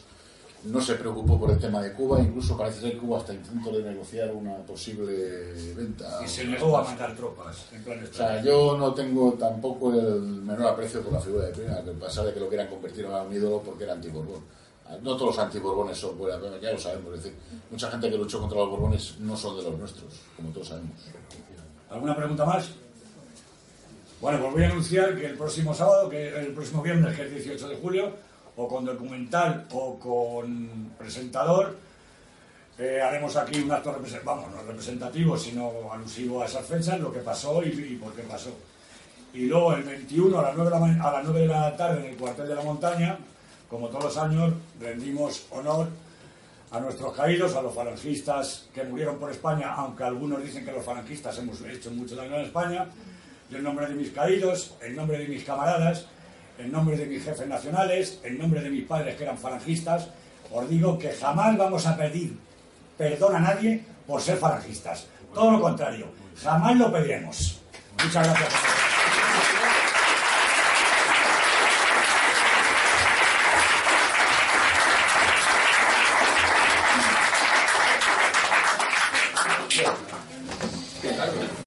no se preocupó por el tema de Cuba, incluso parece ser que Cuba hasta intentó de negociar una posible venta. Y se negó a mandar tropas en plan O sea, yo no tengo tampoco el menor aprecio por la figura de Prima, que a pesar de que lo quieran convertir en un ídolo porque era antiborbón. No todos los antiborbones son buenas, pero ya lo sabemos. Es decir, mucha gente que luchó contra los borbones no son de los nuestros, como todos sabemos. ¿Alguna pregunta más? Bueno, pues voy a anunciar que el próximo sábado, que el próximo viernes, que es 18 de julio, o con documental o con presentador, eh, haremos aquí un acto represent- vamos, no representativo, sino alusivo a esas fechas, lo que pasó y, y por qué pasó. Y luego el 21 a las, 9 de la, a las 9 de la tarde en el cuartel de la montaña, como todos los años, rendimos honor a nuestros caídos, a los falangistas que murieron por España, aunque algunos dicen que los falangistas hemos hecho mucho daño en España, y en nombre de mis caídos, en nombre de mis camaradas, en nombre de mis jefes nacionales, en nombre de mis padres que eran falangistas, os digo que jamás vamos a pedir perdón a nadie por ser falangistas. Todo lo contrario, jamás lo pediremos. Muchas gracias.